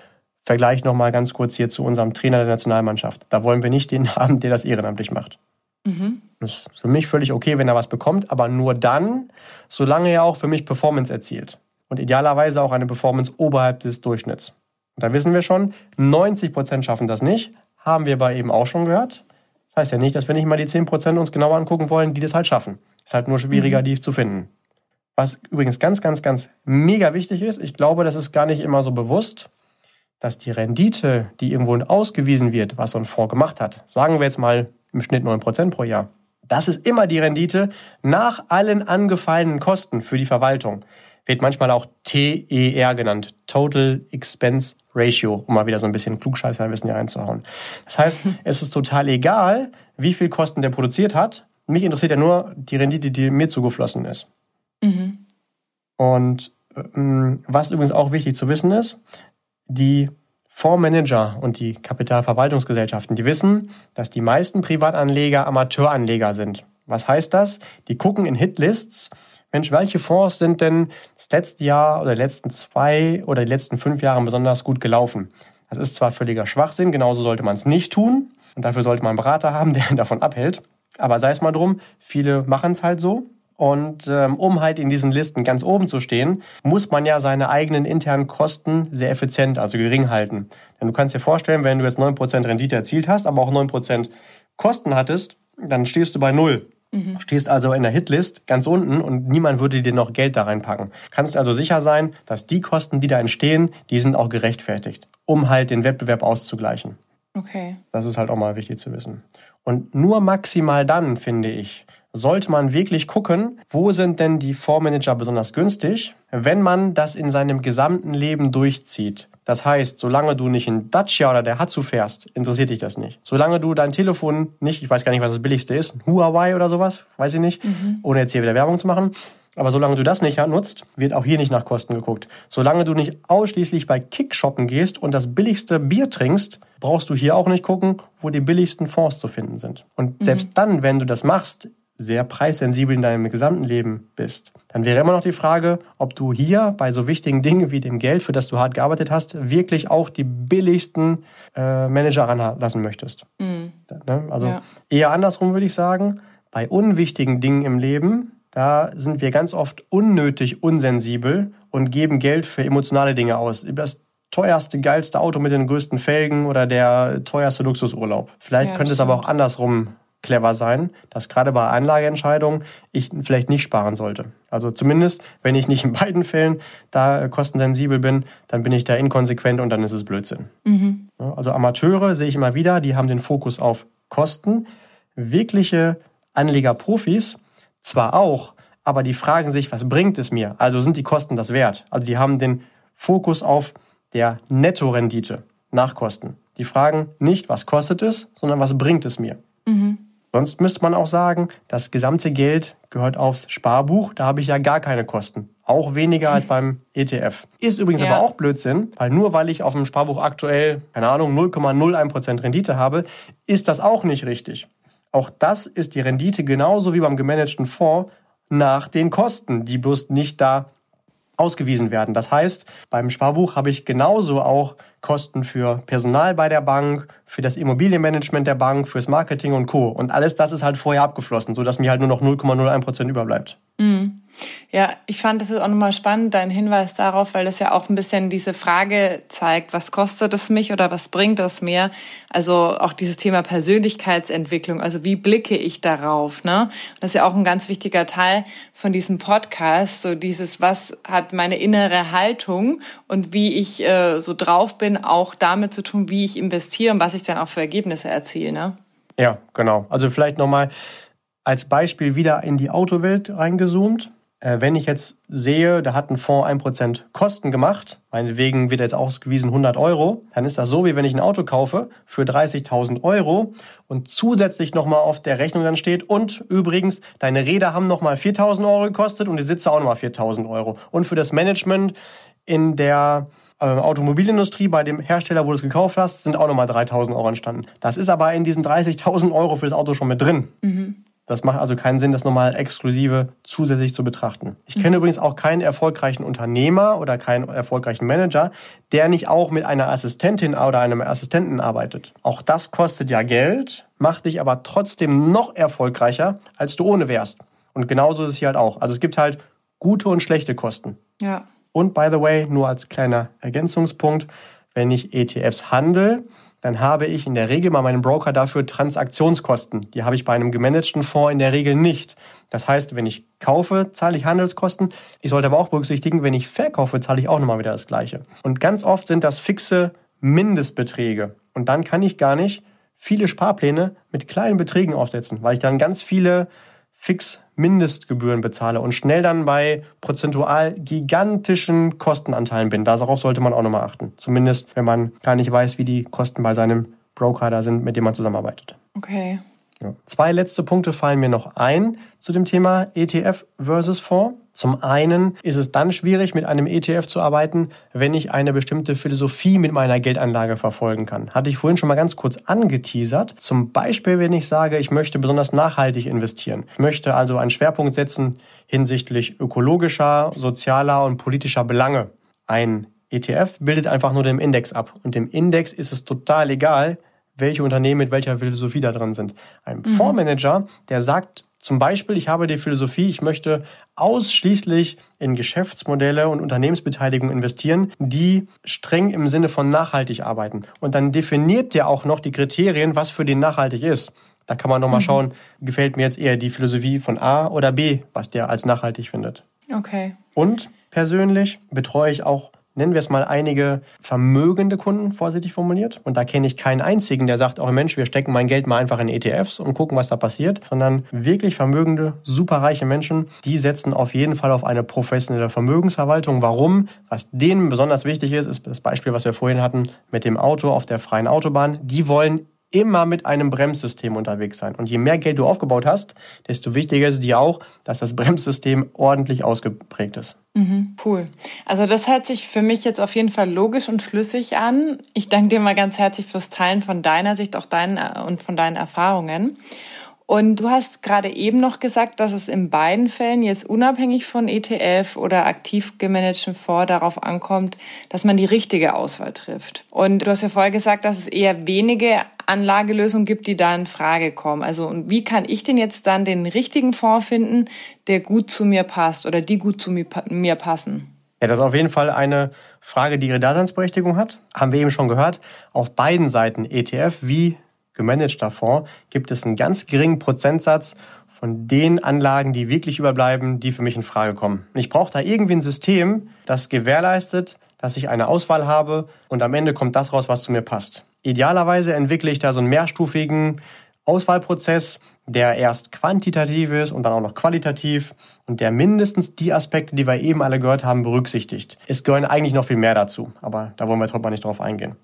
Vergleich nochmal ganz kurz hier zu unserem Trainer der Nationalmannschaft. Da wollen wir nicht den [LAUGHS] haben, der das ehrenamtlich macht. Mhm. Das ist für mich völlig okay, wenn er was bekommt, aber nur dann, solange er auch für mich Performance erzielt. und idealerweise auch eine Performance oberhalb des Durchschnitts. Und da wissen wir schon, 90 Prozent schaffen das nicht, haben wir aber eben auch schon gehört. Das heißt ja nicht, dass wir nicht mal die 10% uns genauer angucken wollen, die das halt schaffen. Ist halt nur schwieriger, mhm. die zu finden. Was übrigens ganz, ganz, ganz mega wichtig ist, ich glaube, das ist gar nicht immer so bewusst, dass die Rendite, die irgendwo ausgewiesen wird, was so ein Fonds gemacht hat, sagen wir jetzt mal im Schnitt 9% pro Jahr, das ist immer die Rendite nach allen angefallenen Kosten für die Verwaltung. Wird manchmal auch TER genannt, Total Expense Ratio, um mal wieder so ein bisschen Klugscheißerwissen hier reinzuhauen. Das heißt, es ist total egal, wie viel Kosten der produziert hat. Mich interessiert ja nur die Rendite, die mir zugeflossen ist. Mhm. Und ähm, was übrigens auch wichtig zu wissen ist, die Fondsmanager und die Kapitalverwaltungsgesellschaften, die wissen, dass die meisten Privatanleger Amateuranleger sind. Was heißt das? Die gucken in Hitlists, Mensch, welche Fonds sind denn das letzte Jahr oder die letzten zwei oder die letzten fünf Jahre besonders gut gelaufen? Das ist zwar völliger Schwachsinn, genauso sollte man es nicht tun. Und dafür sollte man einen Berater haben, [LAUGHS] der davon abhält. Aber sei es mal drum, viele machen es halt so. Und ähm, um halt in diesen Listen ganz oben zu stehen, muss man ja seine eigenen internen Kosten sehr effizient, also gering halten. Denn du kannst dir vorstellen, wenn du jetzt 9% Rendite erzielt hast, aber auch 9% Kosten hattest, dann stehst du bei Null. Mhm. Du stehst also in der Hitlist ganz unten und niemand würde dir noch Geld da reinpacken. Kannst also sicher sein, dass die Kosten, die da entstehen, die sind auch gerechtfertigt, um halt den Wettbewerb auszugleichen. Okay. Das ist halt auch mal wichtig zu wissen. Und nur maximal dann, finde ich, sollte man wirklich gucken, wo sind denn die Fondsmanager besonders günstig, wenn man das in seinem gesamten Leben durchzieht. Das heißt, solange du nicht in Dacia oder der Hatsu fährst, interessiert dich das nicht. Solange du dein Telefon nicht, ich weiß gar nicht, was das billigste ist, Huawei oder sowas, weiß ich nicht, mhm. ohne jetzt hier wieder Werbung zu machen, aber solange du das nicht nutzt, wird auch hier nicht nach Kosten geguckt. Solange du nicht ausschließlich bei Kick shoppen gehst und das billigste Bier trinkst, brauchst du hier auch nicht gucken, wo die billigsten Fonds zu finden sind. Und mhm. selbst dann, wenn du das machst, sehr preissensibel in deinem gesamten Leben bist, dann wäre immer noch die Frage, ob du hier bei so wichtigen Dingen wie dem Geld, für das du hart gearbeitet hast, wirklich auch die billigsten äh, Manager ranlassen möchtest. Mhm. Ne? Also ja. eher andersrum würde ich sagen, bei unwichtigen Dingen im Leben, da sind wir ganz oft unnötig unsensibel und geben Geld für emotionale Dinge aus. Das teuerste, geilste Auto mit den größten Felgen oder der teuerste Luxusurlaub. Vielleicht ja, könnte es aber auch andersrum clever sein, dass gerade bei Anlageentscheidungen ich vielleicht nicht sparen sollte. Also zumindest, wenn ich nicht in beiden Fällen da kostensensibel bin, dann bin ich da inkonsequent und dann ist es Blödsinn. Mhm. Also Amateure sehe ich immer wieder, die haben den Fokus auf Kosten. Wirkliche Anlegerprofis zwar auch, aber die fragen sich, was bringt es mir? Also sind die Kosten das wert? Also die haben den Fokus auf der Nettorendite nach Kosten. Die fragen nicht, was kostet es, sondern was bringt es mir? Mhm. Sonst müsste man auch sagen, das gesamte Geld gehört aufs Sparbuch. Da habe ich ja gar keine Kosten. Auch weniger als beim ETF. Ist übrigens ja. aber auch Blödsinn, weil nur weil ich auf dem Sparbuch aktuell, keine Ahnung, 0,01% Rendite habe, ist das auch nicht richtig. Auch das ist die Rendite genauso wie beim gemanagten Fonds nach den Kosten, die bloß nicht da ausgewiesen werden. Das heißt, beim Sparbuch habe ich genauso auch Kosten für Personal bei der Bank, für das Immobilienmanagement der Bank, fürs Marketing und Co. Und alles das ist halt vorher abgeflossen, sodass mir halt nur noch 0,01 Prozent überbleibt. Mhm. Ja, ich fand das ist auch nochmal spannend, dein Hinweis darauf, weil das ja auch ein bisschen diese Frage zeigt, was kostet es mich oder was bringt es mir? Also auch dieses Thema Persönlichkeitsentwicklung, also wie blicke ich darauf? Ne? Das ist ja auch ein ganz wichtiger Teil von diesem Podcast, so dieses, was hat meine innere Haltung und wie ich äh, so drauf bin, auch damit zu tun, wie ich investiere und was ich dann auch für Ergebnisse erziele. Ne? Ja, genau. Also vielleicht nochmal als Beispiel wieder in die Autowelt reingezoomt. Äh, wenn ich jetzt sehe, da hat ein Fonds 1% Kosten gemacht, meinetwegen wird jetzt ausgewiesen 100 Euro, dann ist das so, wie wenn ich ein Auto kaufe für 30.000 Euro und zusätzlich nochmal auf der Rechnung dann steht und übrigens, deine Räder haben nochmal 4.000 Euro gekostet und die Sitze auch nochmal 4.000 Euro. Und für das Management in der äh, Automobilindustrie, bei dem Hersteller, wo du es gekauft hast, sind auch nochmal 3.000 Euro entstanden. Das ist aber in diesen 30.000 Euro für das Auto schon mit drin. Mhm. Das macht also keinen Sinn, das nochmal exklusive zusätzlich zu betrachten. Ich kenne mhm. übrigens auch keinen erfolgreichen Unternehmer oder keinen erfolgreichen Manager, der nicht auch mit einer Assistentin oder einem Assistenten arbeitet. Auch das kostet ja Geld, macht dich aber trotzdem noch erfolgreicher, als du ohne wärst. Und genauso ist es hier halt auch. Also es gibt halt gute und schlechte Kosten. Ja. Und by the way, nur als kleiner Ergänzungspunkt, wenn ich ETFs handle, dann habe ich in der Regel bei meinem Broker dafür Transaktionskosten. Die habe ich bei einem gemanagten Fonds in der Regel nicht. Das heißt, wenn ich kaufe, zahle ich Handelskosten. Ich sollte aber auch berücksichtigen, wenn ich verkaufe, zahle ich auch nochmal wieder das Gleiche. Und ganz oft sind das fixe Mindestbeträge. Und dann kann ich gar nicht viele Sparpläne mit kleinen Beträgen aufsetzen, weil ich dann ganz viele fix Mindestgebühren bezahle und schnell dann bei prozentual gigantischen Kostenanteilen bin. Darauf sollte man auch nochmal achten. Zumindest, wenn man gar nicht weiß, wie die Kosten bei seinem Broker da sind, mit dem man zusammenarbeitet. Okay. Ja. Zwei letzte Punkte fallen mir noch ein zu dem Thema ETF versus Fonds. Zum einen ist es dann schwierig, mit einem ETF zu arbeiten, wenn ich eine bestimmte Philosophie mit meiner Geldanlage verfolgen kann. Hatte ich vorhin schon mal ganz kurz angeteasert. Zum Beispiel, wenn ich sage, ich möchte besonders nachhaltig investieren. Ich möchte also einen Schwerpunkt setzen hinsichtlich ökologischer, sozialer und politischer Belange. Ein ETF bildet einfach nur den Index ab. Und dem Index ist es total egal, welche Unternehmen mit welcher Philosophie da drin sind. Ein mhm. Fondsmanager, der sagt zum Beispiel, ich habe die Philosophie, ich möchte ausschließlich in Geschäftsmodelle und Unternehmensbeteiligung investieren, die streng im Sinne von nachhaltig arbeiten. Und dann definiert der auch noch die Kriterien, was für den nachhaltig ist. Da kann man nochmal mhm. schauen, gefällt mir jetzt eher die Philosophie von A oder B, was der als nachhaltig findet. Okay. Und persönlich betreue ich auch nennen wir es mal, einige vermögende Kunden, vorsichtig formuliert. Und da kenne ich keinen einzigen, der sagt, oh Mensch, wir stecken mein Geld mal einfach in ETFs und gucken, was da passiert, sondern wirklich vermögende, superreiche Menschen, die setzen auf jeden Fall auf eine professionelle Vermögensverwaltung. Warum? Was denen besonders wichtig ist, ist das Beispiel, was wir vorhin hatten mit dem Auto auf der freien Autobahn. Die wollen immer mit einem Bremssystem unterwegs sein. Und je mehr Geld du aufgebaut hast, desto wichtiger ist dir auch, dass das Bremssystem ordentlich ausgeprägt ist. Mhm, cool. Also das hört sich für mich jetzt auf jeden Fall logisch und schlüssig an. Ich danke dir mal ganz herzlich fürs Teilen von deiner Sicht auch deinen äh, und von deinen Erfahrungen. Und du hast gerade eben noch gesagt, dass es in beiden Fällen jetzt unabhängig von ETF oder aktiv gemanagten Fonds darauf ankommt, dass man die richtige Auswahl trifft. Und du hast ja vorher gesagt, dass es eher wenige Anlagelösungen gibt, die da in Frage kommen. Also und wie kann ich denn jetzt dann den richtigen Fonds finden, der gut zu mir passt oder die gut zu mir passen? Ja, das ist auf jeden Fall eine Frage, die ihre Daseinsberechtigung hat. Haben wir eben schon gehört. Auf beiden Seiten ETF wie gemanagter Fonds gibt es einen ganz geringen Prozentsatz von den Anlagen, die wirklich überbleiben, die für mich in Frage kommen. Und ich brauche da irgendwie ein System, das gewährleistet, dass ich eine Auswahl habe und am Ende kommt das raus, was zu mir passt. Idealerweise entwickle ich da so einen mehrstufigen Auswahlprozess, der erst quantitativ ist und dann auch noch qualitativ und der mindestens die Aspekte, die wir eben alle gehört haben, berücksichtigt. Es gehören eigentlich noch viel mehr dazu, aber da wollen wir jetzt heute mal nicht drauf eingehen.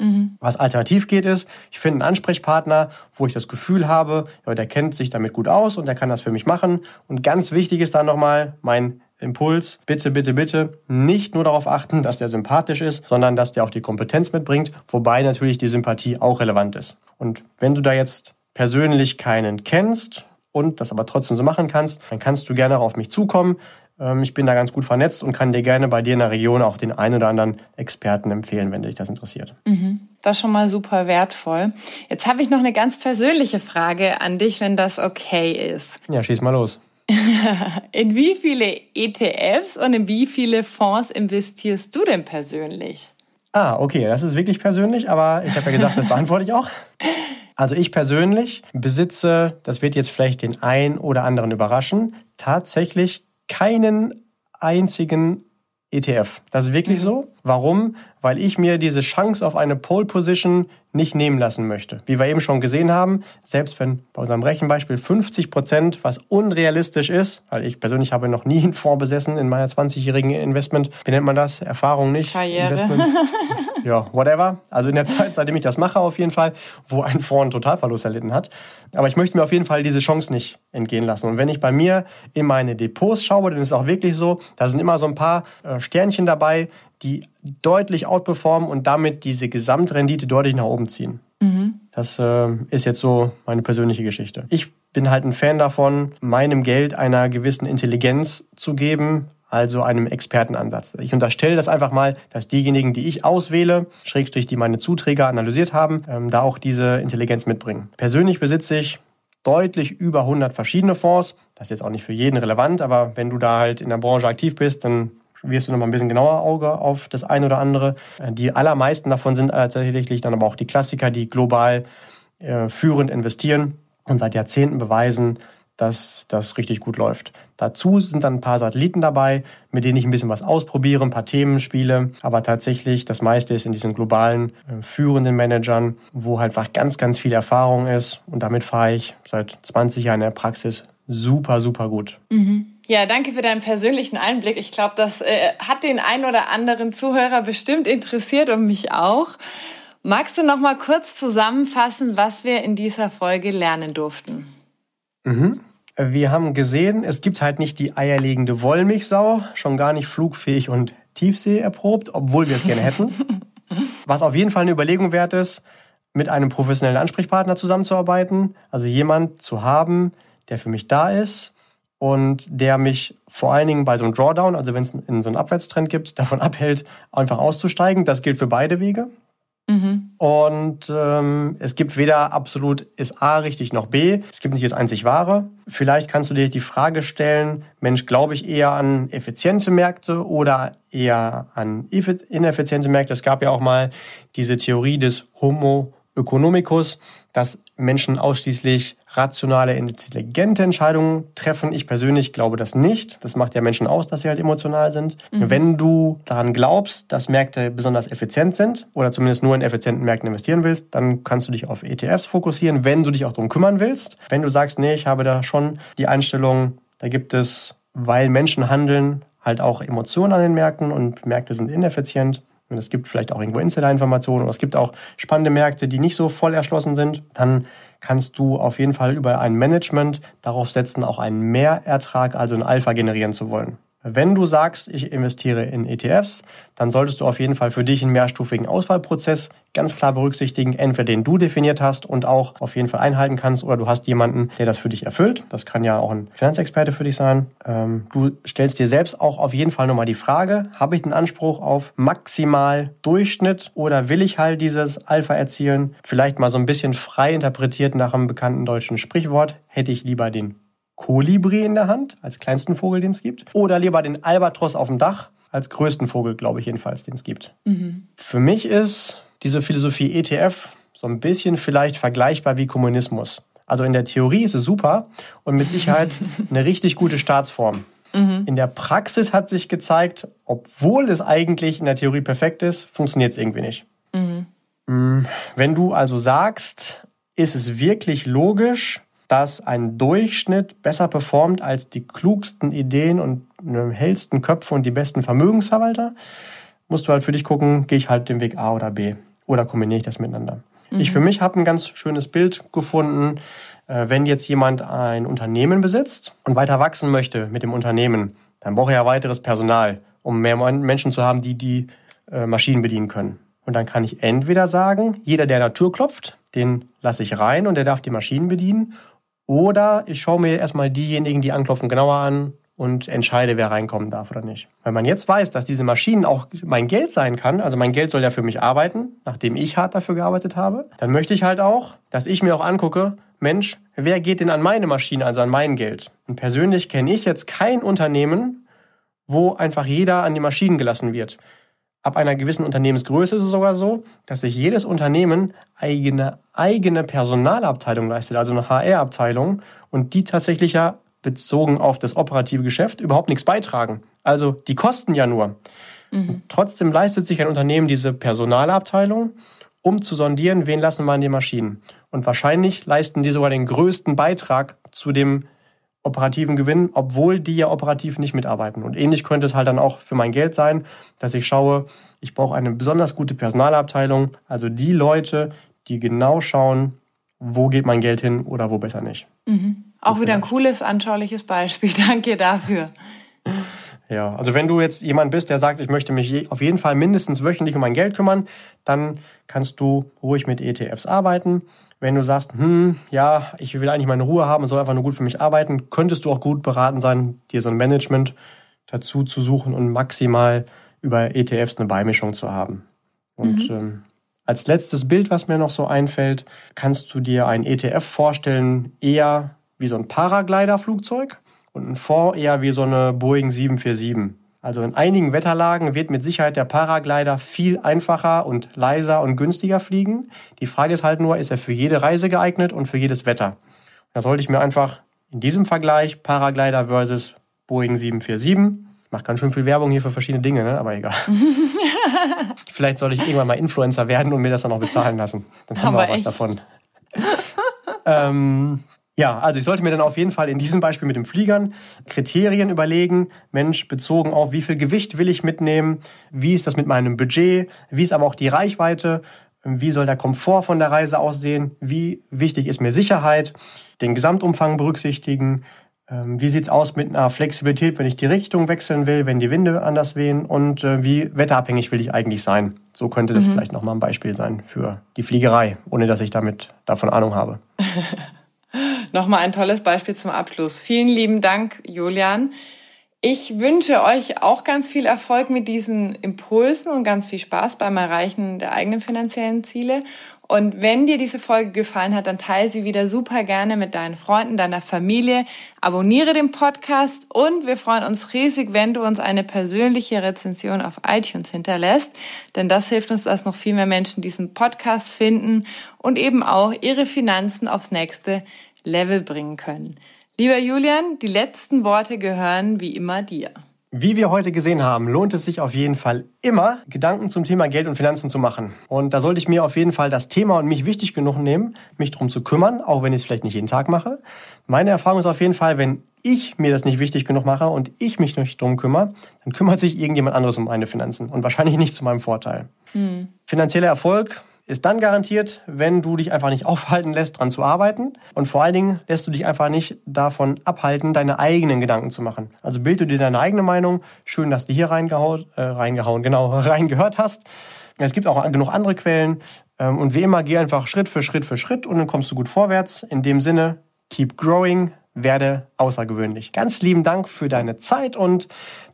Mhm. Was alternativ geht, ist, ich finde einen Ansprechpartner, wo ich das Gefühl habe, ja, der kennt sich damit gut aus und der kann das für mich machen. Und ganz wichtig ist dann nochmal mein Impuls, bitte, bitte, bitte nicht nur darauf achten, dass der sympathisch ist, sondern dass der auch die Kompetenz mitbringt, wobei natürlich die Sympathie auch relevant ist. Und wenn du da jetzt persönlich keinen kennst und das aber trotzdem so machen kannst, dann kannst du gerne auf mich zukommen. Ähm, ich bin da ganz gut vernetzt und kann dir gerne bei dir in der Region auch den einen oder anderen Experten empfehlen, wenn dich das interessiert. Mhm. Das ist schon mal super wertvoll. Jetzt habe ich noch eine ganz persönliche Frage an dich, wenn das okay ist. Ja, schieß mal los. [LAUGHS] in wie viele ETFs und in wie viele Fonds investierst du denn persönlich? Ah, okay, das ist wirklich persönlich, aber ich habe ja gesagt, das beantworte ich auch. Also ich persönlich besitze, das wird jetzt vielleicht den einen oder anderen überraschen, tatsächlich keinen einzigen ETF. Das ist wirklich mhm. so. Warum? Weil ich mir diese Chance auf eine Pole Position nicht nehmen lassen möchte. Wie wir eben schon gesehen haben, selbst wenn bei unserem Rechenbeispiel 50 Prozent, was unrealistisch ist, weil ich persönlich habe noch nie [LAUGHS] einen Fonds besessen in meiner 20-jährigen Investment, wie nennt man das? Erfahrung nicht? Karriere. Investment. [LAUGHS] ja, whatever. Also in der Zeit, seitdem ich das mache, auf jeden Fall, wo ein Fonds einen Totalverlust erlitten hat. Aber ich möchte mir auf jeden Fall diese Chance nicht entgehen lassen. Und wenn ich bei mir in meine Depots schaue, dann ist es auch wirklich so, da sind immer so ein paar äh, Sternchen dabei, die deutlich outperformen und damit diese Gesamtrendite deutlich nach oben ziehen. Mhm. Das äh, ist jetzt so meine persönliche Geschichte. Ich bin halt ein Fan davon, meinem Geld einer gewissen Intelligenz zu geben, also einem Expertenansatz. Ich unterstelle das einfach mal, dass diejenigen, die ich auswähle, Schrägstrich, die meine Zuträger analysiert haben, ähm, da auch diese Intelligenz mitbringen. Persönlich besitze ich deutlich über 100 verschiedene Fonds. Das ist jetzt auch nicht für jeden relevant, aber wenn du da halt in der Branche aktiv bist, dann wirst du noch mal ein bisschen genauer Auge auf das eine oder andere. Äh, die allermeisten davon sind tatsächlich dann aber auch die Klassiker, die global äh, führend investieren und seit Jahrzehnten beweisen, dass das richtig gut läuft. Dazu sind dann ein paar Satelliten dabei, mit denen ich ein bisschen was ausprobiere, ein paar Themen spiele. Aber tatsächlich, das meiste ist in diesen globalen äh, führenden Managern, wo halt einfach ganz, ganz viel Erfahrung ist. Und damit fahre ich seit 20 Jahren in der Praxis super, super gut. Mhm. Ja, danke für deinen persönlichen Einblick. Ich glaube, das äh, hat den einen oder anderen Zuhörer bestimmt interessiert und mich auch. Magst du noch mal kurz zusammenfassen, was wir in dieser Folge lernen durften? Mhm. Wir haben gesehen, es gibt halt nicht die eierlegende Wollmilchsau, schon gar nicht flugfähig und Tiefsee erprobt, obwohl wir es gerne hätten. [LAUGHS] Was auf jeden Fall eine Überlegung wert ist, mit einem professionellen Ansprechpartner zusammenzuarbeiten, also jemand zu haben, der für mich da ist und der mich vor allen Dingen bei so einem Drawdown, also wenn es in so einen Abwärtstrend gibt, [LAUGHS] davon abhält, einfach auszusteigen. Das gilt für beide Wege. Mhm. Und ähm, es gibt weder absolut ist A richtig noch B. Es gibt nicht das einzig Wahre. Vielleicht kannst du dir die Frage stellen, Mensch, glaube ich eher an effiziente Märkte oder eher an ineffiziente Märkte? Es gab ja auch mal diese Theorie des Homo economicus, dass Menschen ausschließlich rationale, intelligente Entscheidungen treffen. Ich persönlich glaube das nicht. Das macht ja Menschen aus, dass sie halt emotional sind. Mhm. Wenn du daran glaubst, dass Märkte besonders effizient sind oder zumindest nur in effizienten Märkten investieren willst, dann kannst du dich auf ETFs fokussieren, wenn du dich auch darum kümmern willst. Wenn du sagst, nee, ich habe da schon die Einstellung, da gibt es, weil Menschen handeln, halt auch Emotionen an den Märkten und Märkte sind ineffizient, und es gibt vielleicht auch irgendwo Insider-Informationen oder es gibt auch spannende Märkte, die nicht so voll erschlossen sind, dann kannst du auf jeden Fall über ein Management darauf setzen, auch einen Mehrertrag, also ein Alpha generieren zu wollen. Wenn du sagst, ich investiere in ETFs, dann solltest du auf jeden Fall für dich einen mehrstufigen Auswahlprozess ganz klar berücksichtigen, entweder den du definiert hast und auch auf jeden Fall einhalten kannst, oder du hast jemanden, der das für dich erfüllt. Das kann ja auch ein Finanzexperte für dich sein. Ähm, du stellst dir selbst auch auf jeden Fall nochmal die Frage, habe ich den Anspruch auf maximal Durchschnitt oder will ich halt dieses Alpha erzielen? Vielleicht mal so ein bisschen frei interpretiert nach einem bekannten deutschen Sprichwort, hätte ich lieber den Kolibri in der Hand, als kleinsten Vogel, den es gibt, oder lieber den Albatros auf dem Dach, als größten Vogel, glaube ich jedenfalls, den es gibt. Mhm. Für mich ist diese Philosophie ETF so ein bisschen vielleicht vergleichbar wie Kommunismus. Also in der Theorie ist es super und mit Sicherheit [LAUGHS] eine richtig gute Staatsform. Mhm. In der Praxis hat sich gezeigt, obwohl es eigentlich in der Theorie perfekt ist, funktioniert es irgendwie nicht. Mhm. Mm, wenn du also sagst, ist es wirklich logisch, dass ein Durchschnitt besser performt als die klugsten Ideen und hellsten Köpfe und die besten Vermögensverwalter, musst du halt für dich gucken, gehe ich halt den Weg A oder B oder kombiniere ich das miteinander. Mhm. Ich für mich habe ein ganz schönes Bild gefunden, äh, wenn jetzt jemand ein Unternehmen besitzt und weiter wachsen möchte mit dem Unternehmen, dann braucht er ja weiteres Personal, um mehr Menschen zu haben, die die äh, Maschinen bedienen können. Und dann kann ich entweder sagen, jeder, der an der Tür klopft, den lasse ich rein und der darf die Maschinen bedienen. Oder ich schaue mir erstmal diejenigen, die anklopfen, genauer an und entscheide, wer reinkommen darf oder nicht. Wenn man jetzt weiß, dass diese Maschinen auch mein Geld sein kann, also mein Geld soll ja für mich arbeiten, nachdem ich hart dafür gearbeitet habe, dann möchte ich halt auch, dass ich mir auch angucke, Mensch, wer geht denn an meine Maschine, also an mein Geld? Und persönlich kenne ich jetzt kein Unternehmen, wo einfach jeder an die Maschinen gelassen wird. Ab einer gewissen Unternehmensgröße ist es sogar so, dass sich jedes Unternehmen eigene, eigene Personalabteilung leistet, also eine HR-Abteilung, und die tatsächlich ja bezogen auf das operative Geschäft überhaupt nichts beitragen. Also die kosten ja nur. Mhm. Trotzdem leistet sich ein Unternehmen diese Personalabteilung, um zu sondieren, wen lassen wir an die Maschinen. Und wahrscheinlich leisten die sogar den größten Beitrag zu dem operativen Gewinn, obwohl die ja operativ nicht mitarbeiten. Und ähnlich könnte es halt dann auch für mein Geld sein, dass ich schaue, ich brauche eine besonders gute Personalabteilung, also die Leute, die genau schauen, wo geht mein Geld hin oder wo besser nicht. Mhm. Auch wieder ein cooles, anschauliches Beispiel. [LAUGHS] Danke dafür. Ja, also wenn du jetzt jemand bist, der sagt, ich möchte mich auf jeden Fall mindestens wöchentlich um mein Geld kümmern, dann kannst du ruhig mit ETFs arbeiten. Wenn du sagst, hm, ja, ich will eigentlich meine Ruhe haben und soll einfach nur gut für mich arbeiten, könntest du auch gut beraten sein, dir so ein Management dazu zu suchen und maximal über ETFs eine Beimischung zu haben. Und mhm. ähm, als letztes Bild, was mir noch so einfällt, kannst du dir ein ETF vorstellen, eher wie so ein Paraglider-Flugzeug und ein Fonds eher wie so eine Boeing 747. Also in einigen Wetterlagen wird mit Sicherheit der Paraglider viel einfacher und leiser und günstiger fliegen. Die Frage ist halt nur, ist er für jede Reise geeignet und für jedes Wetter? Da sollte ich mir einfach in diesem Vergleich Paraglider versus Boeing 747 mache ganz schön viel Werbung hier für verschiedene Dinge, ne? aber egal. [LAUGHS] Vielleicht soll ich irgendwann mal Influencer werden und mir das dann auch bezahlen lassen. Dann haben aber wir auch was davon. ähm, ja, also ich sollte mir dann auf jeden Fall in diesem Beispiel mit den Fliegern Kriterien überlegen. Mensch, bezogen auf wie viel Gewicht will ich mitnehmen? Wie ist das mit meinem Budget? Wie ist aber auch die Reichweite? Wie soll der Komfort von der Reise aussehen? Wie wichtig ist mir Sicherheit? Den Gesamtumfang berücksichtigen. Ähm, wie sieht's aus mit einer Flexibilität, wenn ich die Richtung wechseln will, wenn die Winde anders wehen? Und äh, wie wetterabhängig will ich eigentlich sein? So könnte das mhm. vielleicht nochmal ein Beispiel sein für die Fliegerei, ohne dass ich damit davon Ahnung habe. [LAUGHS] Nochmal ein tolles Beispiel zum Abschluss. Vielen lieben Dank, Julian. Ich wünsche euch auch ganz viel Erfolg mit diesen Impulsen und ganz viel Spaß beim Erreichen der eigenen finanziellen Ziele. Und wenn dir diese Folge gefallen hat, dann teile sie wieder super gerne mit deinen Freunden, deiner Familie. Abonniere den Podcast und wir freuen uns riesig, wenn du uns eine persönliche Rezension auf iTunes hinterlässt, denn das hilft uns, dass noch viel mehr Menschen diesen Podcast finden und eben auch ihre Finanzen aufs nächste Level bringen können. Lieber Julian, die letzten Worte gehören wie immer dir. Wie wir heute gesehen haben, lohnt es sich auf jeden Fall immer, Gedanken zum Thema Geld und Finanzen zu machen. Und da sollte ich mir auf jeden Fall das Thema und mich wichtig genug nehmen, mich drum zu kümmern, auch wenn ich es vielleicht nicht jeden Tag mache. Meine Erfahrung ist auf jeden Fall, wenn ich mir das nicht wichtig genug mache und ich mich nicht drum kümmere, dann kümmert sich irgendjemand anderes um meine Finanzen und wahrscheinlich nicht zu meinem Vorteil. Mhm. Finanzieller Erfolg ist dann garantiert, wenn du dich einfach nicht [LAUGHS] aufhalten lässt, dran zu arbeiten. Und vor allen Dingen lässt du dich einfach nicht davon abhalten, deine eigenen Gedanken zu machen. Also bild du dir deine eigene Meinung. Schön, dass du hier reingehauen, äh, reingehauen, genau, [LAUGHS] reingehört hast. Es gibt auch genug andere Quellen. Ähm, und wie immer, geh einfach Schritt für Schritt für Schritt und dann kommst du gut vorwärts. In dem Sinne, keep growing, werde außergewöhnlich. Ganz lieben Dank für deine Zeit und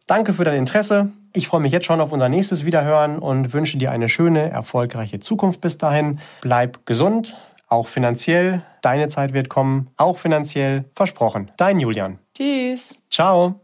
danke für dein Interesse. Ich freue mich jetzt schon auf unser nächstes Wiederhören und wünsche dir eine schöne, erfolgreiche Zukunft bis dahin. Bleib gesund, auch finanziell. Deine Zeit wird kommen, auch finanziell. Versprochen. Dein Julian. Tschüss. Ciao.